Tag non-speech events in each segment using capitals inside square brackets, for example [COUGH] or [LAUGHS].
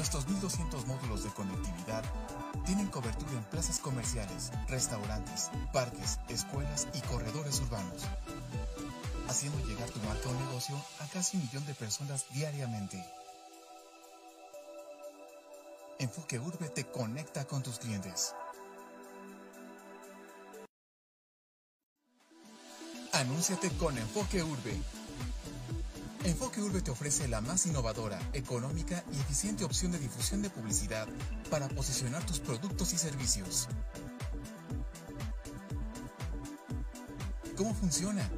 Nuestros 1200 módulos de conectividad tienen cobertura en plazas comerciales, restaurantes, parques, escuelas y corredores urbanos, haciendo llegar tu marca o negocio a casi un millón de personas diariamente. Enfoque Urbe te conecta con tus clientes. Anúnciate con Enfoque Urbe. Enfoque Urbe te ofrece la más innovadora, económica y eficiente opción de difusión de publicidad para posicionar tus productos y servicios. ¿Cómo funciona?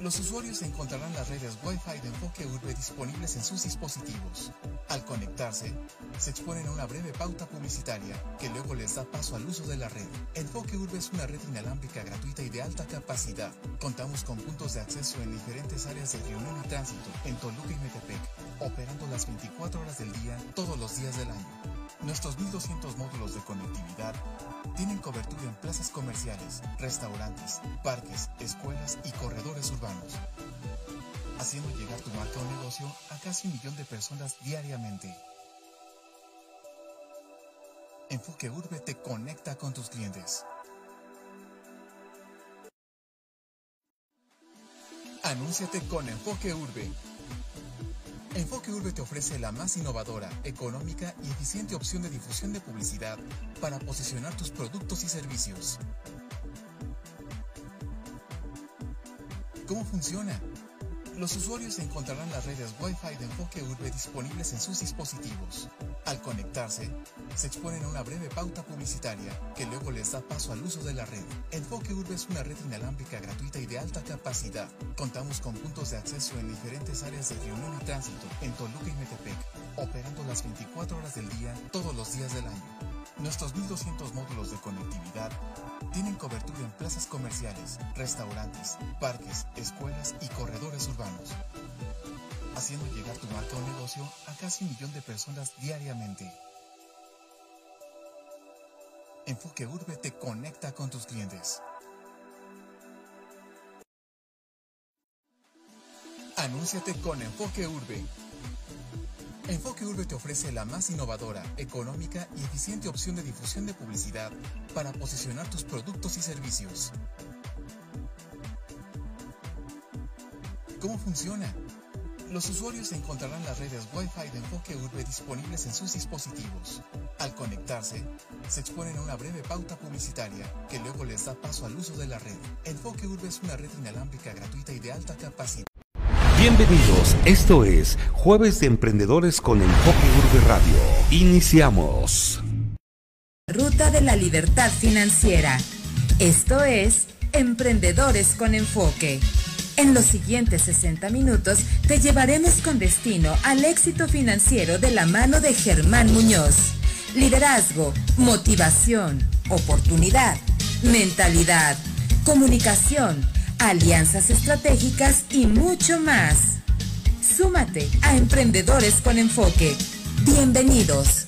Los usuarios encontrarán las redes Wi-Fi de Enfoque Urbe disponibles en sus dispositivos. Al conectarse, se exponen a una breve pauta publicitaria que luego les da paso al uso de la red. Enfoque Urbe es una red inalámbrica gratuita y de alta capacidad. Contamos con puntos de acceso en diferentes áreas de reunión y tránsito en Toluca y Metepec, operando las 24 horas del día, todos los días del año. Nuestros 1200 módulos de conectividad tienen cobertura en plazas comerciales, restaurantes, parques, escuelas y corredores urbanos, haciendo llegar tu marca o negocio a casi un millón de personas diariamente. Enfoque Urbe te conecta con tus clientes. Anúnciate con Enfoque Urbe. Enfoque Urbe te ofrece la más innovadora, económica y eficiente opción de difusión de publicidad para posicionar tus productos y servicios. ¿Cómo funciona? Los usuarios encontrarán las redes Wi-Fi de Enfoque Urbe disponibles en sus dispositivos. Al conectarse, se exponen a una breve pauta publicitaria que luego les da paso al uso de la red. Enfoque Urbe es una red inalámbrica gratuita y de alta capacidad. Contamos con puntos de acceso en diferentes áreas de reunión y tránsito en Toluca y Metepec, operando las 24 horas del día, todos los días del año. Nuestros 1200 módulos de conectividad tienen cobertura en plazas comerciales, restaurantes, parques, escuelas y corredores urbanos, haciendo llegar tu marca o negocio a casi un millón de personas diariamente. Enfoque Urbe te conecta con tus clientes. Anúnciate con Enfoque Urbe. Enfoque Urbe te ofrece la más innovadora, económica y eficiente opción de difusión de publicidad para posicionar tus productos y servicios. ¿Cómo funciona? Los usuarios encontrarán las redes Wi-Fi de Enfoque Urbe disponibles en sus dispositivos. Al conectarse, se exponen a una breve pauta publicitaria que luego les da paso al uso de la red. Enfoque Urbe es una red inalámbrica gratuita y de alta capacidad. Bienvenidos, esto es Jueves de Emprendedores con Enfoque Urbe Radio. Iniciamos. Ruta de la Libertad Financiera. Esto es Emprendedores con Enfoque. En los siguientes 60 minutos te llevaremos con destino al éxito financiero de la mano de Germán Muñoz. Liderazgo, motivación, oportunidad, mentalidad, comunicación alianzas estratégicas y mucho más. Súmate a Emprendedores con Enfoque. Bienvenidos.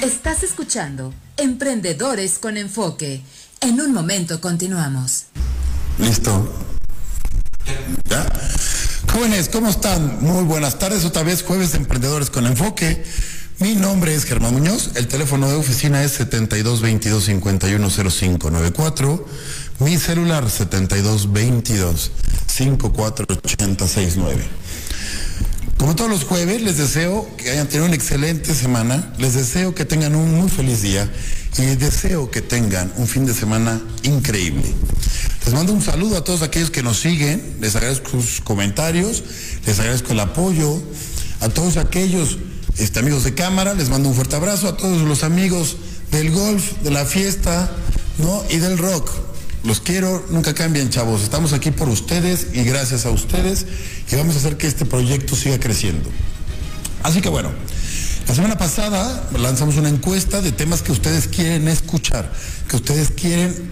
Estás escuchando Emprendedores con Enfoque. En un momento continuamos. Listo. ¿Ya? Jóvenes, ¿cómo están? Muy buenas tardes. Otra vez jueves de Emprendedores con Enfoque. Mi nombre es Germán Muñoz. El teléfono de oficina es 72 22 51 05 94. Mi celular 7222 54869. Como todos los jueves, les deseo que hayan tenido una excelente semana, les deseo que tengan un muy feliz día y les deseo que tengan un fin de semana increíble. Les mando un saludo a todos aquellos que nos siguen, les agradezco sus comentarios, les agradezco el apoyo, a todos aquellos este, amigos de cámara, les mando un fuerte abrazo, a todos los amigos del golf, de la fiesta, ¿no? Y del rock. Los quiero, nunca cambien, chavos. Estamos aquí por ustedes y gracias a ustedes y vamos a hacer que este proyecto siga creciendo. Así que bueno, la semana pasada lanzamos una encuesta de temas que ustedes quieren escuchar, que ustedes quieren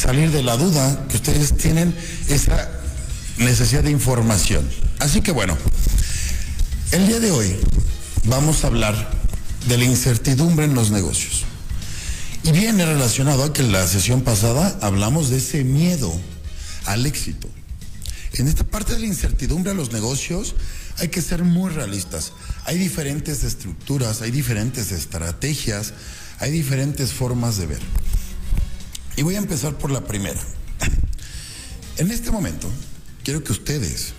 salir de la duda, que ustedes tienen esa necesidad de información. Así que bueno, el día de hoy vamos a hablar de la incertidumbre en los negocios. Y viene relacionado a que la sesión pasada hablamos de ese miedo al éxito. En esta parte de la incertidumbre a los negocios hay que ser muy realistas. Hay diferentes estructuras, hay diferentes estrategias, hay diferentes formas de ver. Y voy a empezar por la primera. [CLEARS THROAT] En este momento, quiero que ustedes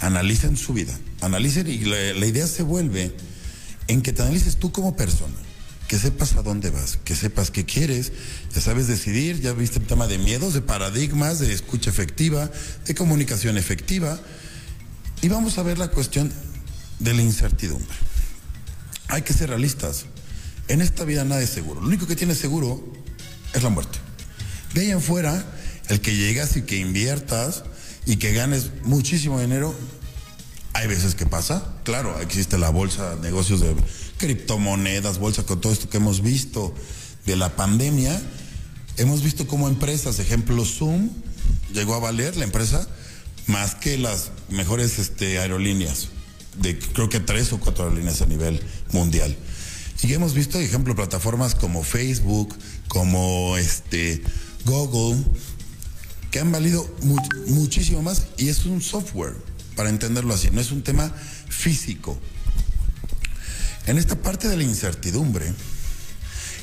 analicen su vida, analicen y la, la idea se vuelve en que te analices tú como persona que sepas a dónde vas, que sepas qué quieres, ya sabes decidir, ya viste el tema de miedos, de paradigmas, de escucha efectiva, de comunicación efectiva. Y vamos a ver la cuestión de la incertidumbre. Hay que ser realistas. En esta vida nada es seguro. Lo único que tiene seguro es la muerte. De ahí en fuera, el que llegas y que inviertas y que ganes muchísimo dinero, hay veces que pasa. Claro, existe la bolsa, negocios de criptomonedas, bolsa, con todo esto que hemos visto de la pandemia, hemos visto como empresas, ejemplo Zoom, llegó a valer la empresa más que las mejores este, aerolíneas, de creo que tres o cuatro aerolíneas a nivel mundial. Y hemos visto, ejemplo, plataformas como Facebook, como este, Google, que han valido muchísimo más y es un software, para entenderlo así, no es un tema físico. En esta parte de la incertidumbre,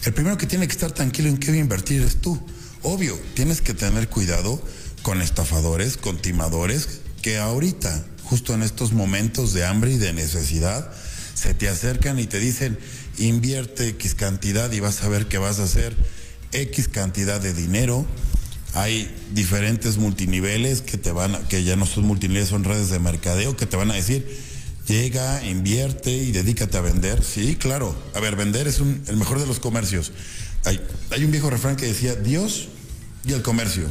el primero que tiene que estar tranquilo en qué voy a invertir es tú. Obvio, tienes que tener cuidado con estafadores, con timadores, que ahorita, justo en estos momentos de hambre y de necesidad, se te acercan y te dicen, invierte X cantidad y vas a ver que vas a hacer X cantidad de dinero. Hay diferentes multiniveles que te van, que ya no son multiniveles, son redes de mercadeo, que te van a decir, Llega, invierte y dedícate a vender. Sí, claro. A ver, vender es el mejor de los comercios. Hay, hay un viejo refrán que decía Dios y el comercio.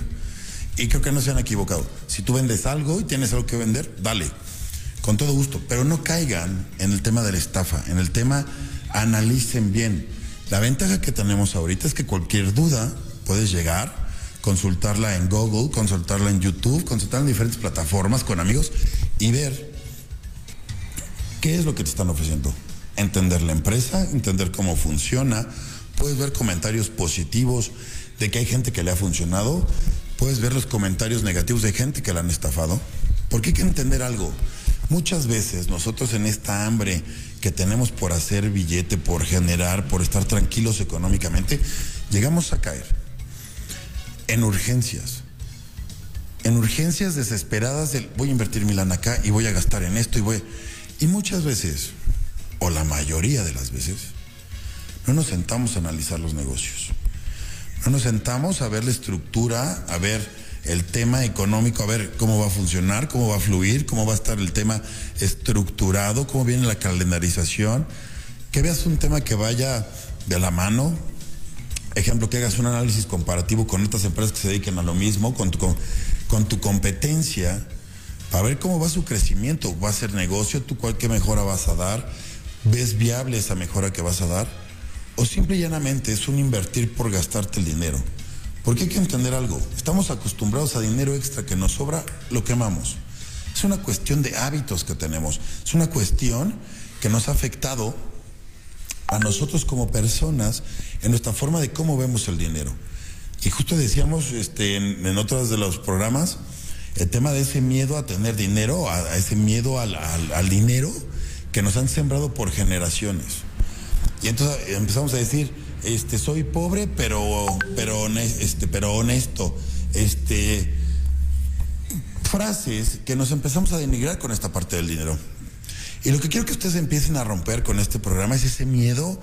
Y creo que no se han equivocado. Si tú vendes algo y tienes algo que vender, dale. Con todo gusto. Pero no caigan en el tema de la estafa. En el tema, analicen bien. La ventaja que tenemos ahorita es que cualquier duda puedes llegar, consultarla en Google, consultarla en YouTube, consultarla en diferentes plataformas con amigos y ver ¿Qué es lo que te están ofreciendo? Entender la empresa, entender cómo funciona, puedes ver comentarios positivos de que hay gente que le ha funcionado, puedes ver los comentarios negativos de gente que la han estafado, porque hay que entender algo. Muchas veces nosotros en esta hambre que tenemos por hacer billete, por generar, por estar tranquilos económicamente, llegamos a caer en urgencias. En urgencias desesperadas del voy a invertir mi lana acá y voy a gastar en esto y voy... Y muchas veces, o la mayoría de las veces, no nos sentamos a analizar los negocios. No nos sentamos a ver la estructura, a ver el tema económico, a ver cómo va a funcionar, cómo va a fluir, cómo va a estar el tema estructurado, cómo viene la calendarización, que veas un tema que vaya de la mano. Ejemplo, que hagas un análisis comparativo con otras empresas que se dediquen a lo mismo, con tu, con tu competencia a ver cómo va su crecimiento. ¿Va a ser negocio? ¿Tú cuál qué mejora vas a dar? ¿Ves viable esa mejora que vas a dar? O simple y llanamente es un invertir por gastarte el dinero. Porque hay que entender algo. Estamos acostumbrados a dinero extra que nos sobra, lo quemamos. Es una cuestión de hábitos que tenemos. Es una cuestión que nos ha afectado a nosotros como personas en nuestra forma de cómo vemos el dinero. Y justo decíamos este, en, en otros de los programas, el tema de ese miedo a tener dinero, a, ese miedo al, dinero que nos han sembrado por generaciones. Y entonces empezamos a decir, este, soy pobre, pero, pero, este, pero honesto. Este, frases que nos empezamos a denigrar con esta parte del dinero. Y lo que quiero que ustedes empiecen a romper con este programa es ese miedo,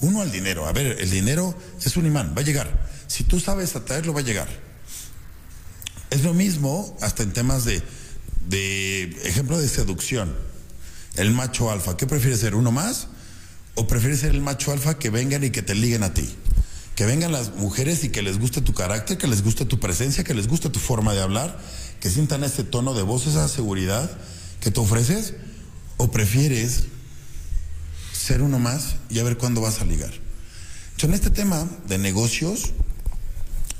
uno al dinero. A ver, el dinero es un imán, va a llegar. Si tú sabes atraerlo, va a llegar. Es lo mismo hasta en temas de, de ejemplo de seducción. El macho alfa, ¿qué prefieres ser? ¿Uno más? ¿O prefieres ser el macho alfa que vengan y que te liguen a ti? Que vengan las mujeres y que les guste tu carácter, que les guste tu presencia, que les guste tu forma de hablar, que sientan ese tono de voz, esa seguridad que te ofreces. ¿O prefieres ser uno más y a ver cuándo vas a ligar? Yo en este tema de negocios,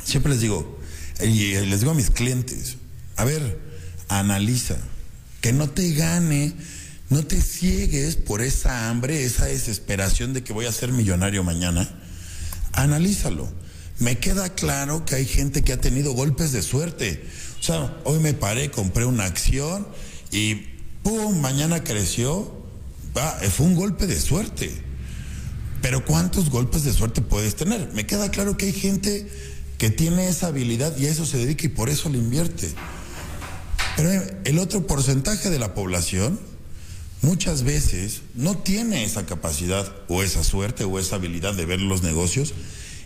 siempre les digo, y les digo a mis clientes, a ver, analiza, que no te gane, no te ciegues por esa hambre, esa desesperación de que voy a ser millonario mañana. Analízalo. Me queda claro que hay gente que ha tenido golpes de suerte. O sea, hoy me paré, compré una acción y ¡pum! Mañana creció fue un golpe de suerte. Pero ¿cuántos golpes de suerte puedes tener? Me queda claro que hay gente que tiene esa habilidad y a eso se dedica y por eso le invierte. Pero el otro porcentaje de la población muchas veces no tiene esa capacidad o esa suerte o esa habilidad de ver los negocios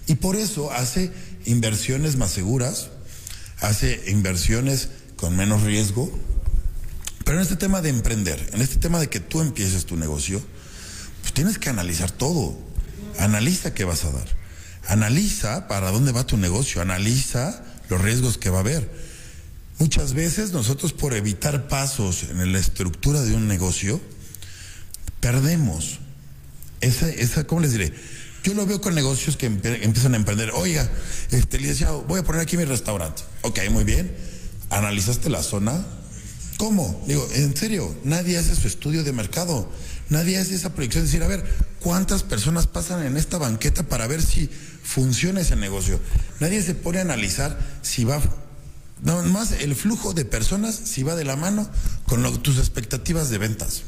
y por eso hace inversiones más seguras, hace inversiones con menos riesgo. Pero en este tema de emprender, en este tema de que tú empieces tu negocio, pues tienes que analizar todo. Analiza qué vas a dar. Analiza para dónde va tu negocio. Analiza los riesgos que va a haber. Muchas veces nosotros por evitar pasos en la estructura de un negocio, perdemos esa, esa ¿cómo les diré? Yo lo veo con negocios que empiezan a emprender. Oiga, este licenciado, voy a poner aquí mi restaurante. Ok, muy bien. ¿Analizaste la zona? ¿Cómo? Digo, en serio, nadie hace su estudio de mercado. Nadie hace esa proyección de decir, a ver, ¿cuántas personas pasan en esta banqueta para ver si funciona ese negocio? Nadie se pone a analizar si va, no más el flujo de personas, si va de la mano con tus expectativas de ventas.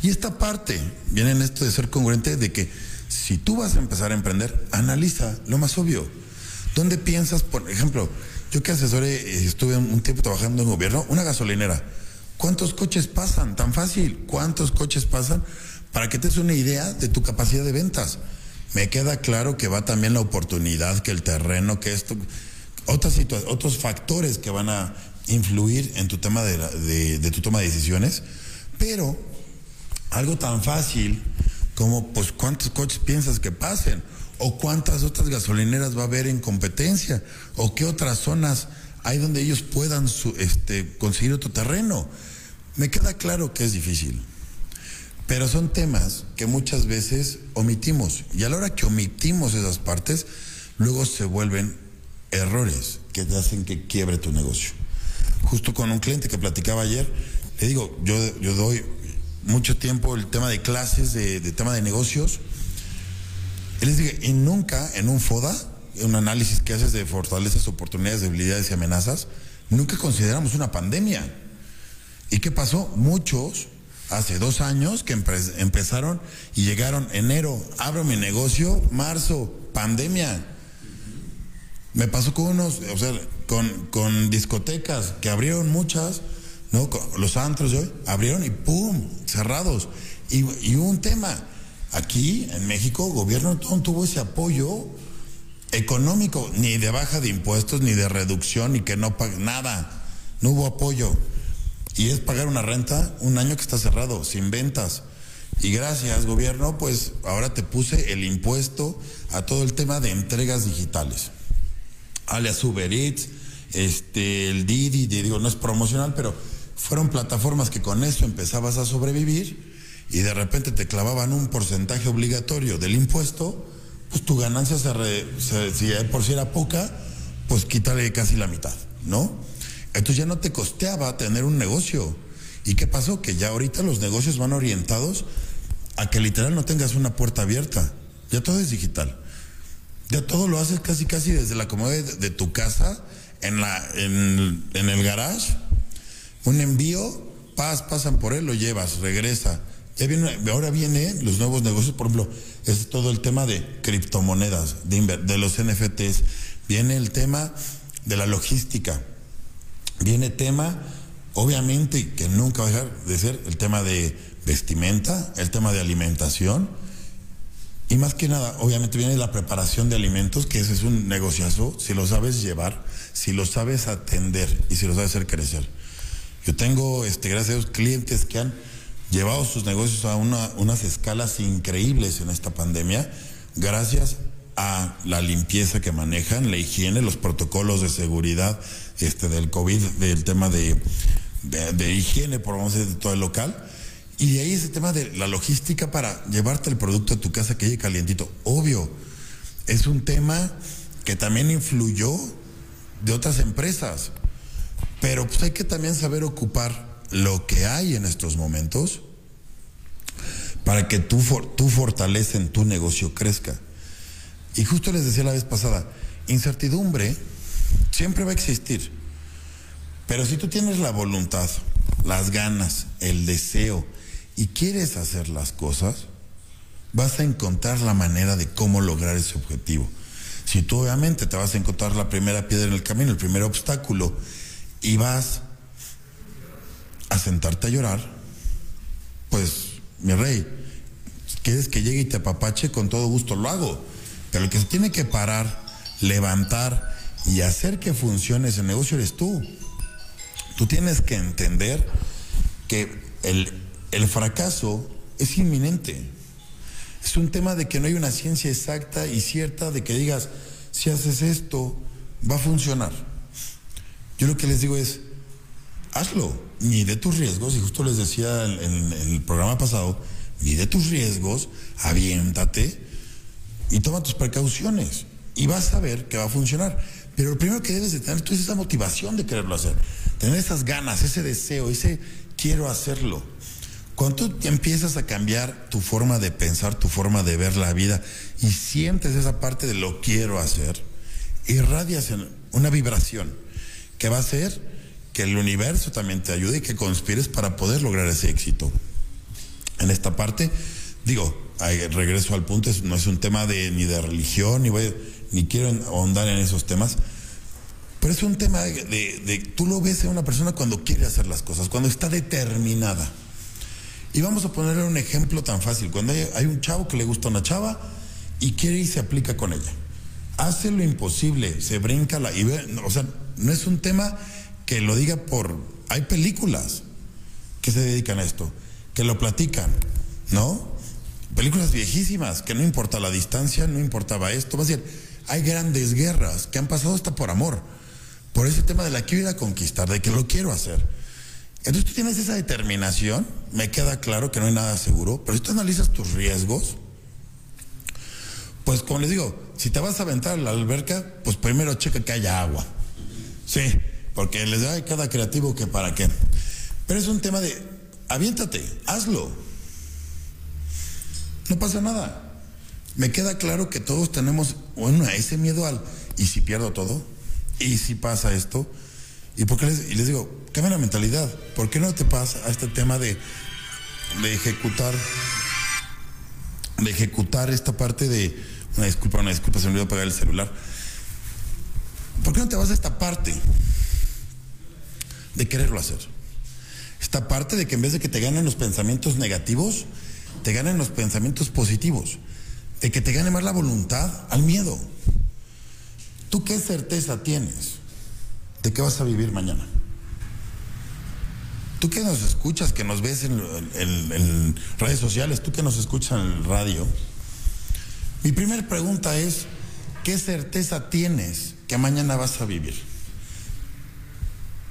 Y esta parte viene en esto de ser congruente de que si tú vas a empezar a emprender, analiza lo más obvio. ¿Dónde piensas, por ejemplo, yo que asesore, eh, estuve un tiempo trabajando en gobierno, una gasolinera. ¿Cuántos coches pasan? Tan fácil. ¿Cuántos coches pasan? Para que te des una idea de tu capacidad de ventas. Me queda claro que va también la oportunidad, que el terreno, que esto, otras otros factores que van a influir en tu tema de, de tu toma de decisiones. Pero algo tan fácil como, pues, ¿cuántos coches piensas que pasen? ¿O cuántas otras gasolineras va a haber en competencia? ¿O qué otras zonas hay donde ellos puedan este, conseguir otro terreno? Me queda claro que es difícil. Pero son temas que muchas veces omitimos. Y a la hora que omitimos esas partes, luego se vuelven errores que te hacen que quiebre tu negocio. Justo con un cliente que platicaba ayer, le digo, yo, yo doy mucho tiempo el tema de clases, de, tema de negocios. Y les dije, y nunca en un FODA, un análisis que haces de fortalezas, oportunidades, debilidades y amenazas, nunca consideramos una pandemia. ¿Y qué pasó? Muchos, hace dos años, que empezaron y llegaron enero, abro mi negocio, marzo, pandemia. Me pasó con unos, o sea, con, con discotecas que abrieron muchas, ¿no? Los antros hoy abrieron y ¡pum! cerrados. Y, y un tema, aquí en México, el gobierno no tuvo ese apoyo económico, ni de baja de impuestos, ni de reducción, ni que no pague nada. No hubo apoyo. Y es pagar una renta un año que está cerrado, sin ventas. Y gracias, gobierno, pues ahora te puse el impuesto a todo el tema de entregas digitales. Alias Uber Eats, este, el Didi, digo, no es promocional, pero fueron plataformas que con eso empezabas a sobrevivir y de repente te clavaban un porcentaje obligatorio del impuesto, pues tu ganancia se, si por si era poca, pues quítale casi la mitad, ¿no? Entonces ya no te costeaba tener un negocio. ¿Y qué pasó? Que ya ahorita los negocios van orientados a que literal no tengas una puerta abierta. Ya todo es digital. Ya todo lo haces casi casi desde la comodidad de, tu casa, en, la, en, en el garage un envío, pas, pasan por él, lo llevas, regresa. Viene, ahora vienen los nuevos negocios, por ejemplo, es todo el tema de criptomonedas, de, de los NFTs. Viene el tema de la logística. Viene tema, obviamente, que nunca va a dejar de ser el tema de vestimenta, el tema de alimentación. Y más que nada, obviamente viene la preparación de alimentos, que ese es un negociazo, si lo sabes llevar, si lo sabes atender y si lo sabes hacer crecer. Yo tengo, este, gracias a Dios, clientes que han llevado sus negocios a unas escalas increíbles en esta pandemia, gracias a la limpieza que manejan, la higiene, los protocolos de seguridad este, del COVID, del tema de, de, higiene, por vamos a decir, de todo el local. Y de ahí ese tema de la logística para llevarte el producto a tu casa que llegue calientito. Obvio, es un tema que también influyó de otras empresas. Pero pues hay que también saber ocupar lo que hay en estos momentos para que tu, tu fortaleza en tu negocio crezca. Y justo les decía la vez pasada, incertidumbre siempre va a existir. Pero si tú tienes la voluntad, las ganas, el deseo y quieres hacer las cosas, vas a encontrar la manera de cómo lograr ese objetivo. Si tú obviamente te vas a encontrar la primera piedra en el camino, el primer obstáculo, y vas a sentarte a llorar, pues, mi rey, quieres que llegue y te apapache, con todo gusto lo hago. Pero el que se tiene que parar, levantar y hacer que funcione ese negocio eres tú. Tú tienes que entender que el, el fracaso es inminente. Es un tema de que no hay una ciencia exacta y cierta de que digas, si haces esto, va a funcionar. Yo lo que les digo es, hazlo, mide tus riesgos, y justo les decía en, en el programa pasado, mide tus riesgos, aviéntate y toma tus precauciones y vas a ver que va a funcionar. Pero lo primero que debes de tener tú es esa motivación de quererlo hacer, tener esas ganas, ese deseo, ese quiero hacerlo. Cuando tú empiezas a cambiar tu forma de pensar, tu forma de ver la vida y sientes esa parte de lo quiero hacer, irradias una vibración que va a hacer que el universo también te ayude y que conspires para poder lograr ese éxito. En esta parte, digo, regreso al punto, no es un tema de, ni de religión, ni, voy, ni quiero ahondar en esos temas, pero es un tema de, de, tú lo ves en una persona cuando quiere hacer las cosas, cuando está determinada. Y vamos a ponerle un ejemplo tan fácil, cuando hay, hay un chavo que le gusta una chava y quiere y se aplica con ella. Hace lo imposible, se brinca la... Y ve, o sea, no es un tema que lo diga por... Hay películas que se dedican a esto, que lo platican, ¿no? Películas viejísimas, que no importa la distancia, no importaba esto. Va a decir, hay grandes guerras que han pasado hasta por amor, por ese tema de la quiero ir a conquistar, de que lo quiero hacer. Entonces tú tienes esa determinación, me queda claro que no hay nada seguro, pero si tú analizas tus riesgos, pues como les digo, si te vas a aventar a la alberca, pues primero checa que haya agua. Sí, porque les da cada creativo que para qué. Pero es un tema de, aviéntate, hazlo. No pasa nada. Me queda claro que todos tenemos, bueno, ese miedo al, ¿y si pierdo todo? ¿Y si pasa esto? ¿Y, por les, y les digo, cambia la mentalidad. ¿Por qué no te pasa a este tema de, de ejecutar, de ejecutar esta parte de, una disculpa, una disculpa, se me olvidó apagar el celular. ¿Por qué no te vas a esta parte de quererlo hacer? Esta parte de que en vez de que te ganen los pensamientos negativos, te ganen los pensamientos positivos. De que te gane más la voluntad al miedo. ¿Tú qué certeza tienes de que vas a vivir mañana? Tú que nos escuchas, que nos ves en, redes sociales, tú que nos escuchas en radio, mi primera pregunta es, ¿qué certeza tienes que mañana vas a vivir?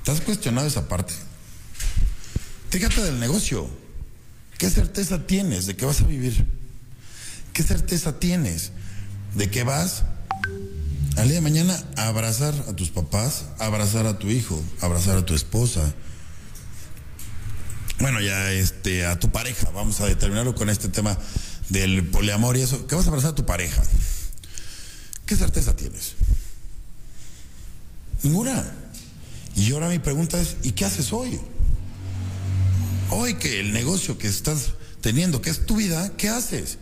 ¿Te has cuestionado esa parte? Fíjate del negocio. ¿Qué certeza tienes de que vas a vivir? ¿Qué certeza tienes de que vas al día de mañana a abrazar a tus papás, a abrazar a tu hijo, a abrazar a tu esposa? Bueno, ya este, a tu pareja, vamos a determinarlo con este tema del poliamor y eso, ¿qué vas a abrazar a tu pareja? ¿Qué certeza tienes? Ninguna. Y ahora mi pregunta es, ¿y qué haces hoy? Hoy que el negocio que estás teniendo, que es tu vida, ¿qué haces?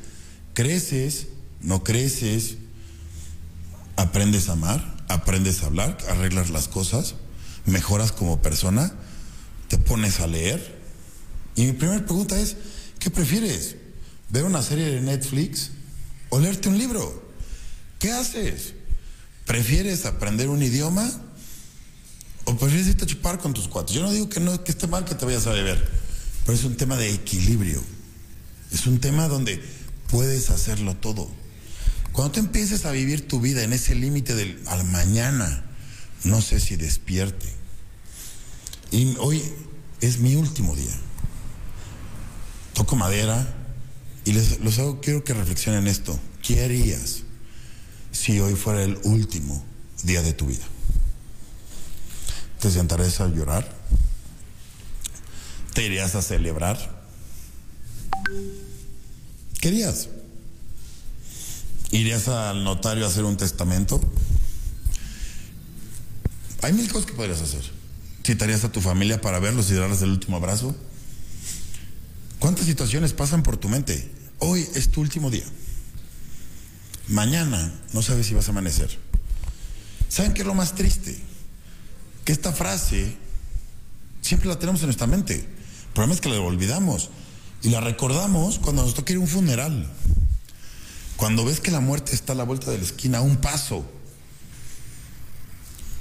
¿Creces? ¿No creces? ¿Aprendes a amar? ¿Aprendes a hablar? ¿Arreglas las cosas? ¿Mejoras como persona? ¿Te pones a leer? Y mi primera pregunta es, ¿qué prefieres? ¿Ver una serie de Netflix o leerte un libro? ¿Qué haces? ¿Prefieres aprender un idioma o prefieres irte a chupar con tus cuates? Yo no digo que, no, que esté mal que te vayas a beber, pero es un tema de equilibrio. Es un tema donde puedes hacerlo todo. Cuando tú empieces a vivir tu vida en ese límite del al mañana, no sé si despierte. Y hoy es mi último día. Toco madera y les los hago, quiero que reflexionen esto. ¿Qué harías si hoy fuera el último día de tu vida? ¿Te sentarías a llorar? ¿Te irías a celebrar? ¿Qué harías? ¿Irías al notario a hacer un testamento? Hay mil cosas que podrías hacer. ¿Citarías a tu familia para verlos y darles el último abrazo? ¿Cuántas situaciones pasan por tu mente? Hoy es tu último día. Mañana no sabes si vas a amanecer. ¿Saben qué es lo más triste? Que esta frase siempre la tenemos en nuestra mente. El problema es que la olvidamos y la recordamos cuando nos toca ir a un funeral. Cuando ves que la muerte está a la vuelta de la esquina, a un paso.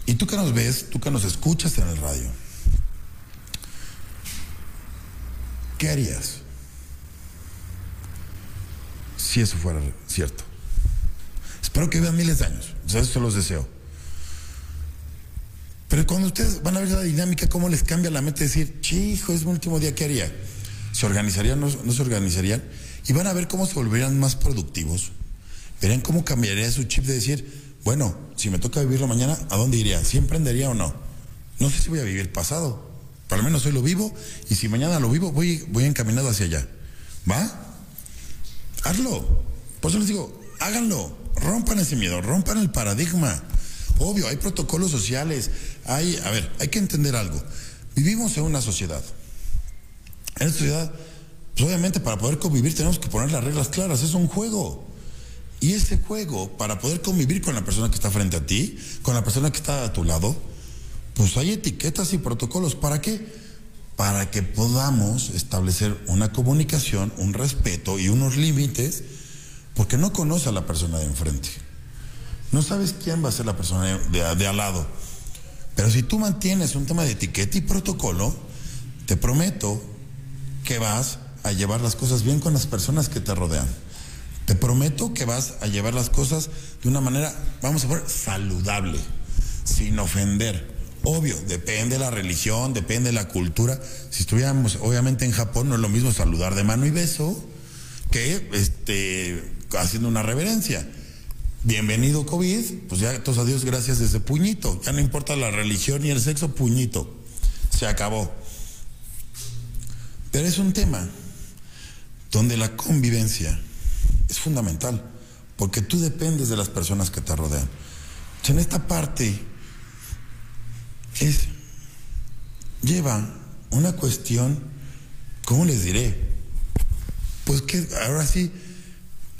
Y tú que nos ves, tú que nos escuchas en el radio, ¿qué harías si eso fuera cierto? Espero que vivan miles de años, eso se los deseo. Pero cuando ustedes van a ver la dinámica, cómo les cambia la mente, decir, chijo, es mi último día, ¿qué haría? ¿Se organizarían? No, no se organizarían? Y van a ver cómo se volverían más productivos. Verán cómo cambiaría su chip de decir, bueno, si me toca vivirlo mañana, ¿a dónde iría? ¿Si emprendería o no? No sé si voy a vivir pasado. Pero al menos hoy lo vivo y si mañana lo vivo, voy, voy encaminado hacia allá. ¿Va? Hazlo. Por eso les digo, háganlo. Rompan ese miedo, rompan el paradigma. Obvio, hay protocolos sociales. Hay, a ver, hay que entender algo. Vivimos en una sociedad. En esta sociedad, pues obviamente para poder convivir tenemos que poner las reglas claras. Es un juego. Y ese juego, para poder convivir con la persona que está frente a ti, con la persona que está a tu lado, pues hay etiquetas y protocolos. ¿Para qué? Para que podamos establecer una comunicación, un respeto y unos límites, porque no conoce a la persona de enfrente. No sabes quién va a ser la persona de, al lado. Pero si tú mantienes un tema de etiqueta y protocolo, te prometo que vas a llevar las cosas bien con las personas que te rodean. Te prometo que vas a llevar las cosas de una manera, vamos a ver, saludable, sin ofender. Obvio, depende de la religión, depende de la cultura. Si estuviéramos, obviamente en Japón no es lo mismo saludar de mano y beso que este, haciendo una reverencia. Bienvenido COVID, pues ya todos a Dios gracias de ese puñito. Ya no importa la religión ni el sexo, puñito. Se acabó. Pero es un tema donde la convivencia es fundamental, porque tú dependes de las personas que te rodean. Entonces, en esta parte es lleva una cuestión, ¿cómo les diré? Pues que ahora sí,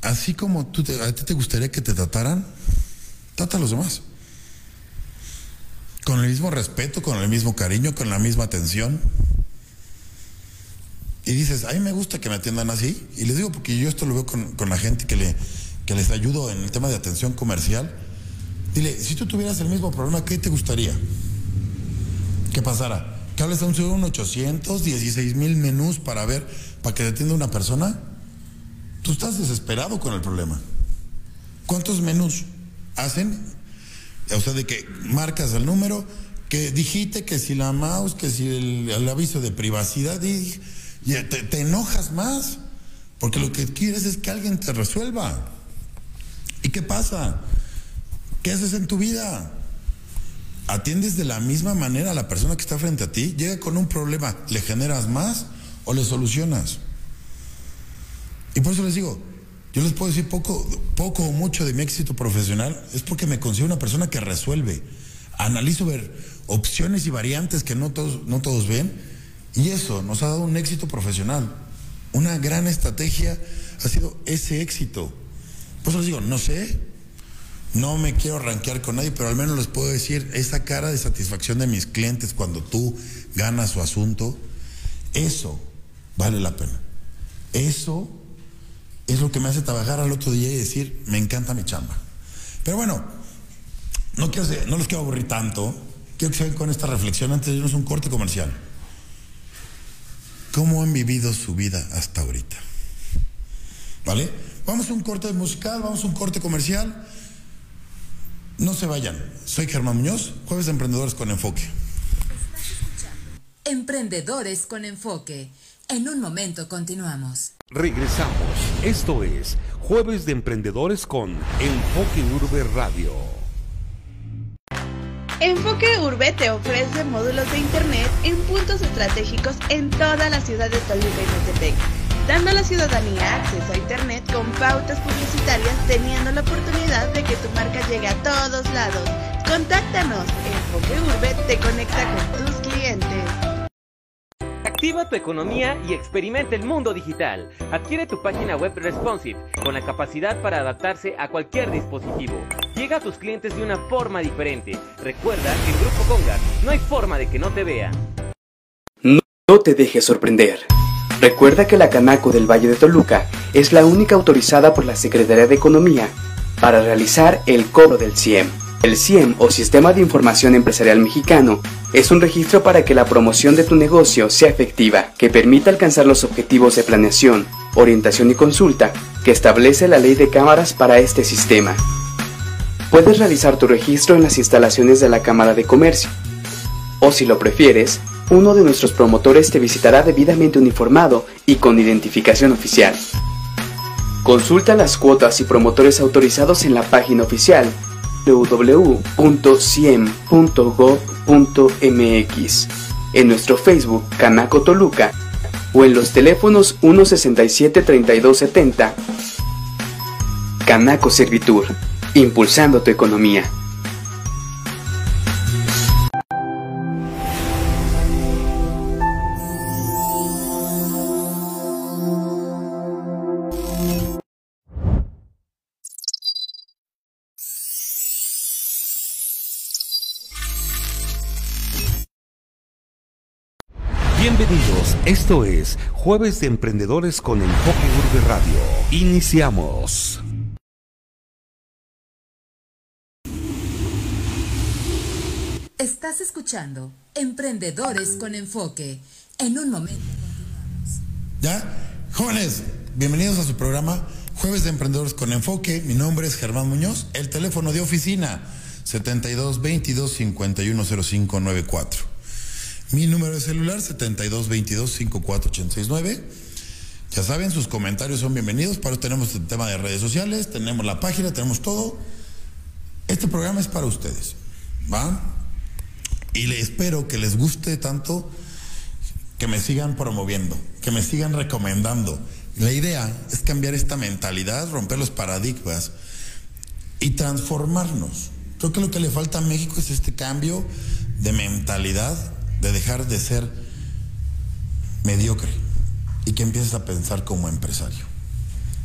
así como tú a ti te gustaría que te trataran, trata a los demás. Con el mismo respeto, con el mismo cariño, con la misma atención. Y dices, a mí me gusta que me atiendan así. Y les digo, porque yo esto lo veo con, la gente que les ayudo en el tema de atención comercial. Dile, si tú tuvieras el mismo problema, ¿qué te gustaría? ¿Qué pasara? ¿Que hables a un 800, 16 mil menús para ver, para que te atienda una persona? Tú estás desesperado con el problema. ¿Cuántos menús hacen? O sea, de que marcas el número, que dijiste que si la mouse, que si el, aviso de privacidad, y, te, enojas más, porque lo que quieres es que alguien te resuelva. ¿Y qué pasa? ¿Qué haces en tu vida? ¿Atiendes de la misma manera a la persona que está frente a ti? Llega con un problema, ¿le generas más o le solucionas? Y por eso les digo, yo les puedo decir poco, poco o mucho de mi éxito profesional, es porque me considero una persona que resuelve. Analizo ver opciones y variantes que no todos, no todos ven, y eso nos ha dado un éxito profesional. Una gran estrategia ha sido ese éxito. Por eso les digo, no sé, no me quiero rankear con nadie, pero al menos les puedo decir, esa cara de satisfacción de mis clientes cuando tú ganas su asunto, eso vale la pena. Eso es lo que me hace trabajar al otro día y decir, me encanta mi chamba. Pero bueno, no, quiero los quiero aburrir tanto. Quiero que se con esta reflexión antes de irnos a un corte comercial. ¿Cómo han vivido su vida hasta ahorita? ¿Vale? Vamos a un corte musical, vamos a un corte comercial. No se vayan. Soy Germán Muñoz, jueves de Emprendedores con Enfoque. Emprendedores con Enfoque. En un momento continuamos. Regresamos. Esto es Jueves de Emprendedores con Enfoque Urbe Radio. Enfoque Urbe te ofrece módulos de Internet en puntos estratégicos en toda la ciudad de Toluca y Metepec, dando a la ciudadanía acceso a Internet con pautas publicitarias, teniendo la oportunidad de que tu marca llegue a todos lados. Contáctanos. Enfoque Urbe te conecta con tus clientes. Activa tu economía y experimenta el mundo digital. Adquiere tu página web responsive con la capacidad para adaptarse a cualquier dispositivo. Llega a tus clientes de una forma diferente. Recuerda que en Grupo Conga no hay forma de que no te vean. No te dejes sorprender. Recuerda que la Canaco del Valle de Toluca es la única autorizada por la Secretaría de Economía para realizar el cobro del CIEM. El CIEM o Sistema de Información Empresarial Mexicano es un registro para que la promoción de tu negocio sea efectiva, que permita alcanzar los objetivos de planeación, orientación y consulta que establece la ley de cámaras para este sistema. Puedes realizar tu registro en las instalaciones de la Cámara de Comercio. O si lo prefieres, uno de nuestros promotores te visitará debidamente uniformado y con identificación oficial. Consulta las cuotas y promotores autorizados en la página oficial www.ciem.gov.mx, en nuestro Facebook Canaco Toluca o en los teléfonos 167-3270. Canaco Servitur, impulsando tu economía. Esto es Jueves de Emprendedores con Enfoque Urbe Radio. Iniciamos. Estás escuchando Emprendedores con Enfoque. En un momento continuamos. ¿Ya? Jóvenes, bienvenidos a su programa Jueves de Emprendedores con Enfoque. Mi nombre es Germán Muñoz. El teléfono de oficina 72 22 51 05 94. Mi número de celular 72 22 54 869. Ya saben, sus comentarios son bienvenidos. Para eso tenemos el tema de redes sociales, tenemos la página, tenemos todo. Este programa es para ustedes. ¿Va? Y le espero que les guste tanto que me sigan promoviendo, que me sigan recomendando. La idea es cambiar esta mentalidad, romper los paradigmas y transformarnos. Creo que lo que le falta a México es este cambio de mentalidad, de dejar de ser mediocre y que empieces a pensar como empresario.